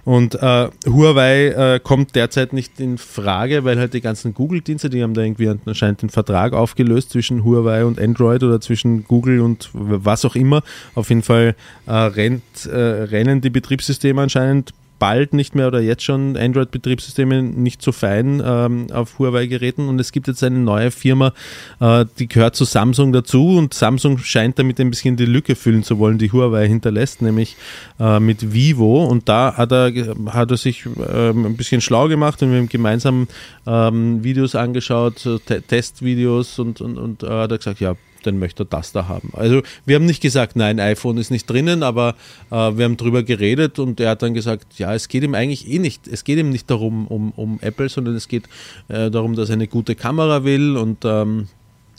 Und äh, Huawei äh, kommt derzeit nicht in Frage, weil halt die ganzen Google-Dienste, die haben da irgendwie anscheinend den Vertrag aufgelöst zwischen Huawei und Android oder zwischen Google und was auch immer. Auf jeden Fall äh, rennt, äh, rennen die Betriebssysteme anscheinend bald nicht mehr oder jetzt schon Android-Betriebssysteme nicht so fein ähm, auf Huawei-Geräten. Und es gibt jetzt eine neue Firma, äh, die gehört zu Samsung dazu. Und Samsung scheint damit ein bisschen die Lücke füllen zu wollen, die Huawei hinterlässt, nämlich äh, mit Vivo. Und da hat er, hat er sich ähm, ein bisschen schlau gemacht und wir haben gemeinsam ähm, Videos angeschaut, so Te Testvideos und, und, und äh, hat er gesagt, ja, dann möchte er das da haben. Also wir haben nicht gesagt, nein, iPhone ist nicht drinnen, aber äh, wir haben drüber geredet und er hat dann gesagt, ja, es geht ihm eigentlich eh nicht, es geht ihm nicht darum, um, um Apple, sondern es geht äh, darum, dass er eine gute Kamera will und ähm,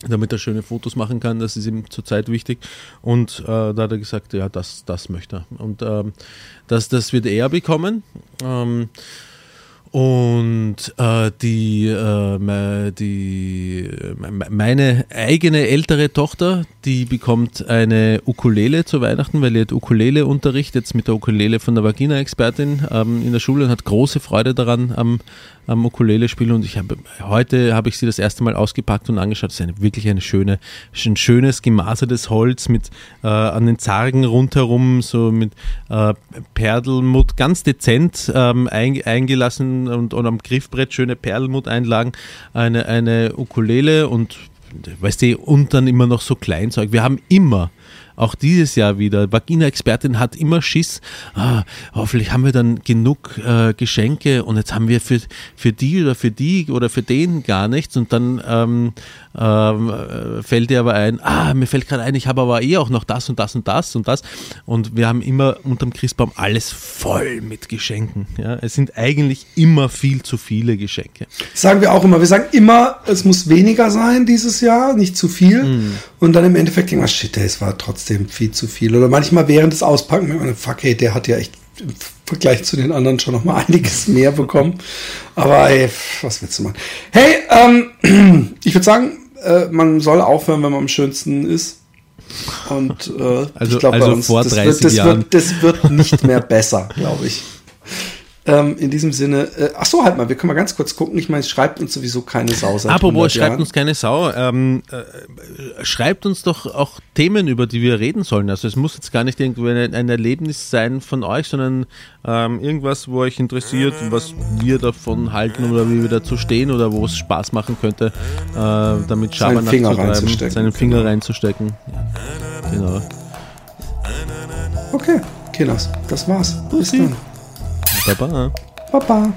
damit er schöne Fotos machen kann, das ist ihm zurzeit wichtig. Und äh, da hat er gesagt, ja, das, das möchte er. Und ähm, das, das wird er bekommen. Ähm, und äh, die, äh, die, meine eigene ältere Tochter, die bekommt eine Ukulele zu Weihnachten, weil sie hat Ukulele-Unterricht jetzt mit der Ukulele von der Vagina-Expertin ähm, in der Schule und hat große Freude daran am, am Ukulele spielen. Und ich habe heute habe ich sie das erste Mal ausgepackt und angeschaut. Es ist eine, wirklich eine schöne, ein schönes gemasertes Holz mit äh, an den Zargen rundherum so mit äh, Perlmutt ganz dezent ähm, ein, eingelassen und, und am Griffbrett schöne Perlmutt-Einlagen. Eine, eine Ukulele und weißt du, und dann immer noch so Kleinzeug. Wir haben immer auch dieses Jahr wieder. Vagina-Expertin hat immer Schiss. Ah, hoffentlich haben wir dann genug äh, Geschenke und jetzt haben wir für, für die oder für die oder für den gar nichts und dann ähm, ähm, fällt dir aber ein, ah, mir fällt gerade ein, ich habe aber eh auch noch das und das und das und das und wir haben immer unterm Christbaum alles voll mit Geschenken. Ja? Es sind eigentlich immer viel zu viele Geschenke.
Das sagen wir auch immer. Wir sagen immer, es muss weniger sein dieses Jahr, nicht zu viel.
Mhm.
Und dann im Endeffekt denken wir, shit, es war trotzdem viel zu viel. Oder manchmal während des Auspacken, wenn man, fuck, hey, der hat ja echt im Vergleich zu den anderen schon noch mal einiges mehr bekommen. Aber ey, was willst du machen? Hey, ähm, ich würde sagen, äh, man soll aufhören, wenn man am schönsten ist. Und äh,
Also-
ich glaube,
also
bei uns,
vor
das,
30
wird, das, wird, das wird nicht mehr besser, glaube ich. Ähm, in diesem Sinne, äh, ach so, halt mal, wir können mal ganz kurz gucken. Ich meine, es schreibt uns sowieso keine Sau seit
Apropos,
100
schreibt
Jahren.
uns keine Sau. Ähm, äh, schreibt uns doch auch Themen, über die wir reden sollen. Also es muss jetzt gar nicht irgendwie ein, ein Erlebnis sein von euch, sondern ähm, irgendwas, wo euch interessiert, was wir davon halten oder wie wir dazu stehen oder wo es Spaß machen könnte, äh, damit Schabernack
Finger
zu treiben,
reinzustecken,
seinen Finger
genau.
reinzustecken. Ja, genau.
Okay, Kinders, das war's. Bis dann.
爸
爸，爸爸